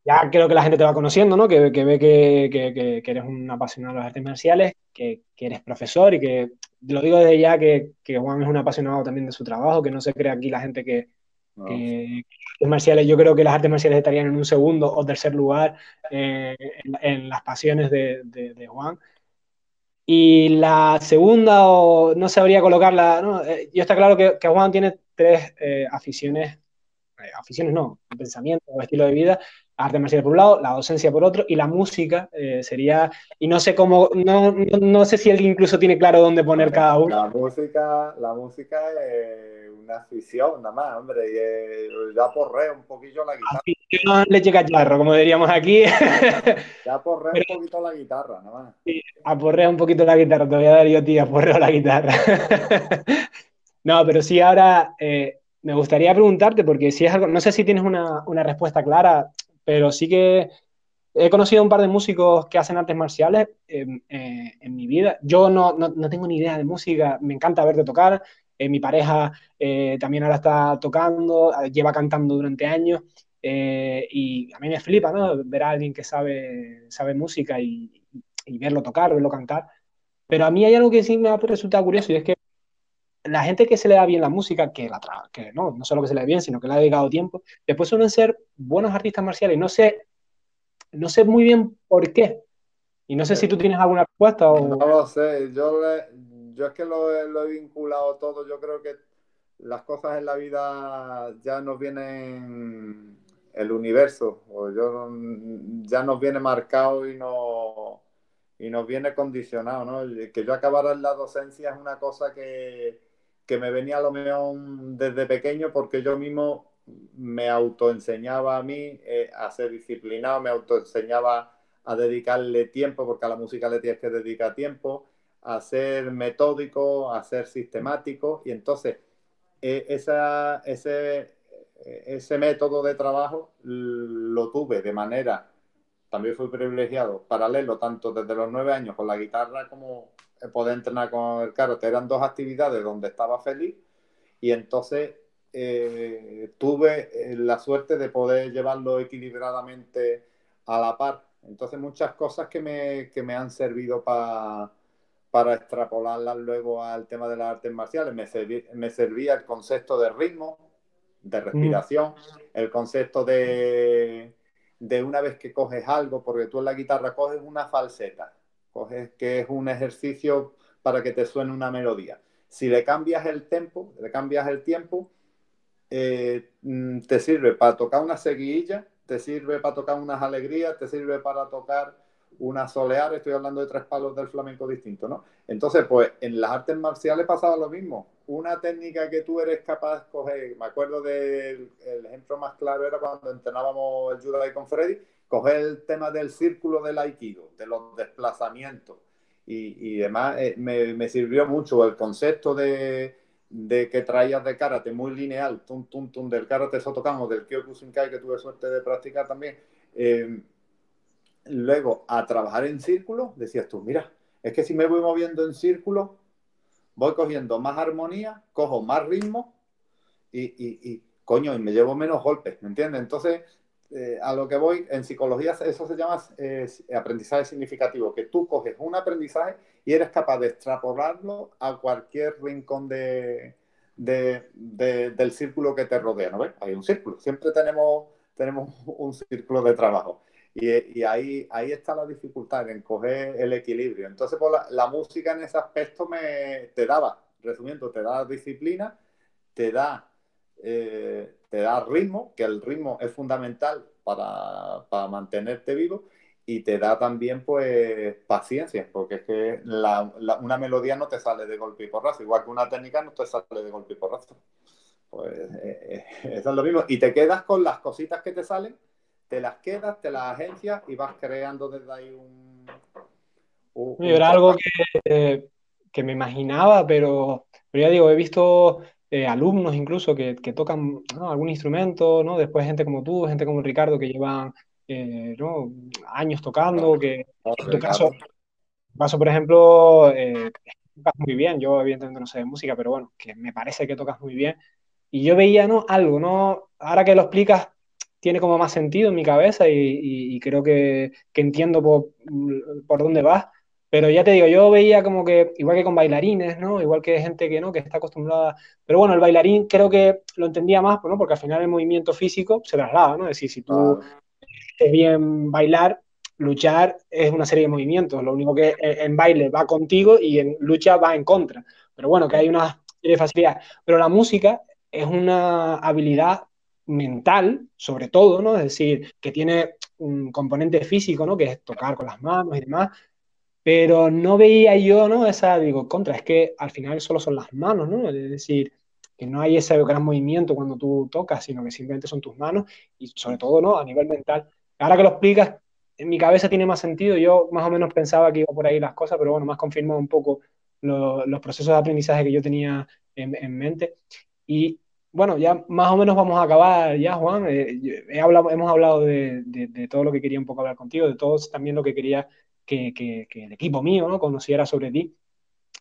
ya creo que la gente te va conociendo, ¿no? Que, que ve que, que, eres un apasionado de las artes marciales, que, eres profesor y que lo digo desde ya que, Juan es un apasionado también de su trabajo, que no se cree aquí la gente que, artes marciales, yo creo que las artes marciales estarían en un segundo o tercer lugar eh, en, las pasiones de, Juan. Y la segunda, o no sabría colocarla, ¿no? Eh, yo está claro que, Juan tiene tres eh, aficiones, aficiones no, pensamiento o estilo de vida, arte marcial por un lado, la docencia por otro, y la música eh, sería, y no sé cómo, no, no, sé si él incluso tiene claro dónde poner cada uno.
La música, la música es una afición nada más, hombre, y eh, ya porreo un poquillo la guitarra.
No leche cacharro, como diríamos aquí.
ya porreo un poquito la guitarra, nada más. Sí,
aporrea un poquito la guitarra, te voy a dar yo, tío, aporreo la guitarra. no, pero sí, ahora... Eh, me gustaría preguntarte, porque si es algo, no sé si tienes una, una respuesta clara, pero sí que he conocido un par de músicos que hacen artes marciales eh, en mi vida. Yo no, no, no, tengo ni idea de música, me encanta verte tocar. mi pareja también ahora está tocando, lleva cantando durante años. y a mí me flipa, ¿no? Ver a alguien que sabe, sabe música y, y verlo tocar, verlo cantar. Pero a mí hay algo que sí me ha resultado curioso y es que la gente que se le da bien la música, que, la que no, no solo que se le da bien, sino que le ha dedicado tiempo, después suelen ser buenos artistas marciales. No sé, no sé muy bien por qué. Y no sé si tú tienes alguna respuesta o...
No lo sé, yo, yo es que lo, lo, he vinculado todo, yo creo que las cosas en la vida ya nos vienen el universo, o yo, ya nos viene marcado y no y nos viene condicionado, ¿no? Que yo acabara en la docencia es una cosa que, que me venía a lo mejor desde pequeño porque yo mismo me autoenseñaba a mí eh, a ser disciplinado, me autoenseñaba a dedicarle tiempo, porque a la música le tienes que dedicar tiempo, a ser metódico, a ser sistemático, y entonces eh, esa, ese, ese método de trabajo lo tuve de manera también fui privilegiado, paralelo, tanto desde los nueve años con la guitarra como poder entrenar con el karate. Eran dos actividades donde estaba feliz y entonces eh, tuve eh, la suerte de poder llevarlo equilibradamente a la par. Entonces muchas cosas que me, que me han servido para para extrapolarlas luego al tema de las artes marciales. Me, me servía el concepto de ritmo, de respiración, el concepto de, de una vez que coges algo, porque tú en la guitarra coges una falseta, coges que es un ejercicio para que te suene una melodía. Si le cambias el tempo, le cambias el tiempo, eh, mm, te sirve para tocar una seguilla, te sirve para tocar unas alegrías, te sirve para tocar una solear, estoy hablando de tres palos del flamenco distinto, ¿no? Entonces, pues en las artes marciales pasaba lo mismo. Una técnica que tú eres capaz de coger, me acuerdo del el ejemplo más claro era cuando entrenábamos el judo con Freddy, coger el tema del círculo del aikido, de los desplazamientos y, y demás, eh, me, me, sirvió mucho el concepto de, de que traías de karate muy lineal, tum, tum, tum, del karate Sotokan del Kyokushinkai que tuve suerte de practicar también. Eh, luego a trabajar en círculo, decías tú, mira, es que si me voy moviendo en círculo, voy cogiendo más armonía, cojo más ritmo y, y, coño, y me llevo menos golpes, ¿me entiendes? Entonces, eh, a lo que voy, en psicología eso se llama eh, aprendizaje significativo, que tú coges un aprendizaje y eres capaz de extrapolarlo a cualquier rincón de, del círculo que te rodea, ¿no ves? Hay un círculo, siempre tenemos, tenemos un círculo de trabajo. Y, ahí, ahí está la dificultad en coger el equilibrio. Entonces, pues, la, música en ese aspecto me, te daba, resumiendo, te da disciplina, te da, eh, te da ritmo, que el ritmo es fundamental para, para, mantenerte vivo, y te da también pues paciencia, porque es que la, una melodía no te sale de golpe y porrazo, igual que una técnica no te sale de golpe y porrazo. Pues eh, eh, eso es lo mismo. Y te quedas con las cositas que te salen te las quedas, te las agencias y vas creando desde ahí un...
era algo que, que, me imaginaba, pero, pero ya digo, he visto eh, alumnos incluso que, que tocan algún instrumento, ¿no? Después gente como tú, gente como Ricardo que llevan eh, años tocando, que en tu caso, caso, por ejemplo, eh, tocas muy bien, yo evidentemente no sé de música, pero bueno, que me parece que tocas muy bien. Y yo veía, ¿no? Algo, ¿no? Ahora que lo explicas, tiene como más sentido en mi cabeza y, creo que, entiendo por, dónde vas. Pero ya te digo, yo veía como que, igual que con bailarines, ¿no? Igual que gente que no, que está acostumbrada. Pero bueno, el bailarín creo que lo entendía más, ¿no? Porque al final el movimiento físico se traslada, ¿no? Es decir, si tú es bien bailar, luchar es una serie de movimientos. Lo único que en baile va contigo y en lucha va en contra. Pero bueno, que hay una serie de facilidades. Pero la música es una habilidad mental, sobre todo, ¿no? Es decir, que tiene un componente físico, ¿no? Que es tocar con las manos y demás, pero no veía yo, ¿no? Esa, digo, contra, es que al final solo son las manos, ¿no? Es decir, que no hay ese gran movimiento cuando tú tocas, sino que simplemente son tus manos y sobre todo, ¿no? A nivel mental. Ahora que lo explicas, en mi cabeza tiene más sentido, yo más o menos pensaba que iba por ahí las cosas, pero bueno, más confirmado un poco los procesos de aprendizaje que yo tenía en, en mente. Y bueno, ya más o menos vamos a acabar ya, Juan. Eh, he hablado, hemos hablado de, todo lo que quería un poco hablar contigo, de todo también lo que quería que, el equipo mío ¿no? conociera sobre ti.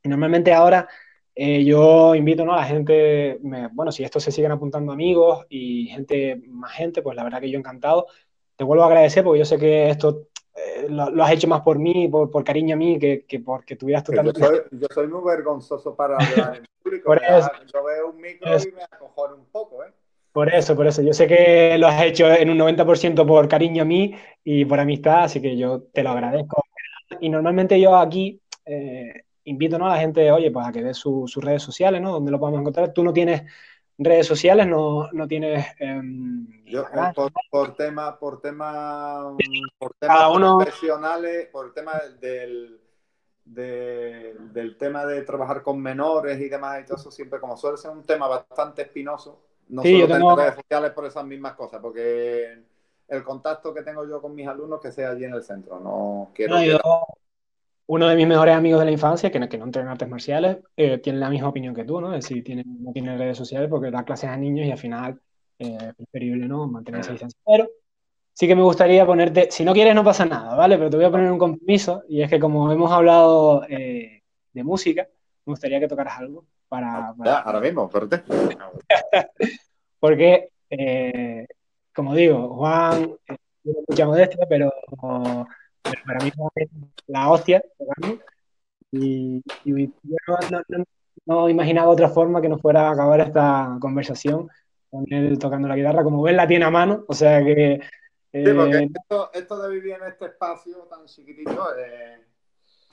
normalmente ahora eh, yo invito ¿no? a la gente, bueno, si esto se siguen apuntando amigos y gente, más gente, pues la verdad que yo encantado. Te vuelvo a agradecer porque yo sé que esto eh, lo, has hecho más por mí, por, cariño a mí, que, que porque tuvieras tú
tanto... Yo soy, muy vergonzoso para hablar en público. por eso, yo veo un micro y me acojono un poco, ¿eh?
Por eso, por eso. Yo sé que lo has hecho en un 90% por cariño a mí y por amistad, así que yo te lo agradezco. Y normalmente yo aquí eh, invito ¿no? a la gente, oye, pues a que dé sus redes sociales, ¿no? Donde lo podemos encontrar. Tú no tienes redes sociales, no, no tienes... Em,
yo, por, por, tema, por tema, por temas profesionales, por el tema del, del tema de trabajar con menores y demás, y todo eso siempre, como suele ser un tema bastante espinoso, no sí, solo redes sociales por esas mismas cosas, porque el contacto que tengo yo con mis alumnos que sea allí en el centro. No quiero.
uno de mis mejores amigos de la infancia, que no, que no entrena artes marciales, eh, tiene la misma opinión que tú, ¿no? Es decir, tiene, no tiene redes sociales porque da clases a niños y al final eh, es preferible, ¿no? Mantener esa distancia. Pero sí que me gustaría ponerte, si no quieres no pasa nada, ¿vale? Pero te voy a poner un compromiso y es que como hemos hablado eh, de música, me gustaría que tocaras algo para...
Ya, ahora mismo, espérate.
Porque, eh, como digo, Juan eh, tiene mucha modestia, pero, para mí es la hostia Y, yo no, imaginaba otra forma que no fuera a acabar esta conversación con él tocando la guitarra. Como ven, la tiene a mano, o sea que...
sí, porque eh, esto, esto, de vivir en este espacio tan chiquitito...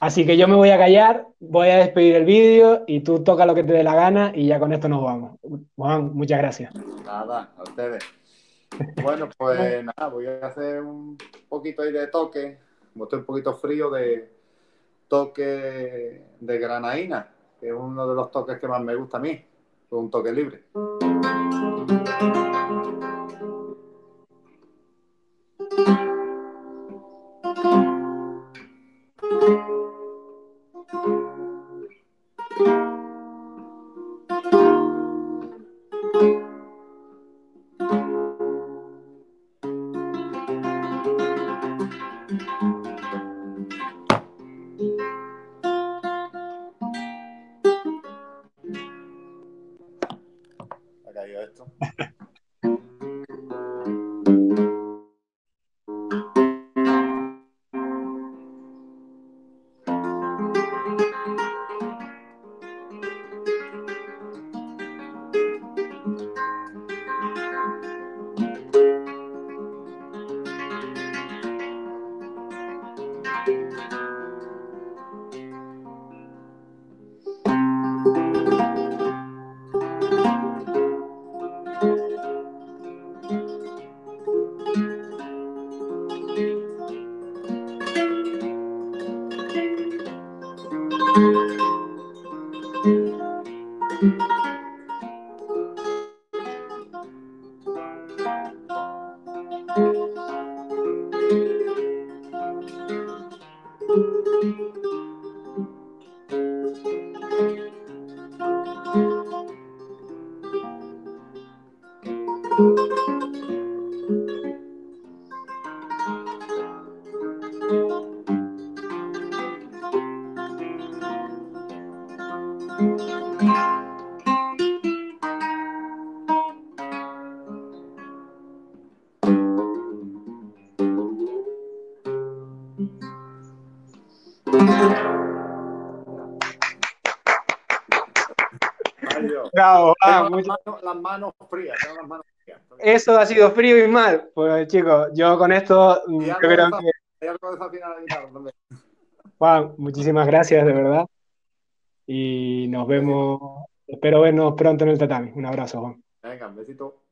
Así que yo me voy a callar, voy a despedir el vídeo y tú toca lo que te dé la gana y ya con esto nos vamos. Juan, muchas gracias.
Nada, a ustedes. Bueno, pues nada, voy a hacer un poquito ahí de toque, estoy un poquito frío, de toque de granaína, que es uno de los toques que más me gusta a mí, un toque libre. Las, manos, frías,
Eso ha sido frío y mal. Pues chicos, yo con esto yo creo que... Juan, muchísimas gracias, de verdad. Y nos vemos, espero vernos pronto en el tatami. Un abrazo, Juan.
Venga, un besito.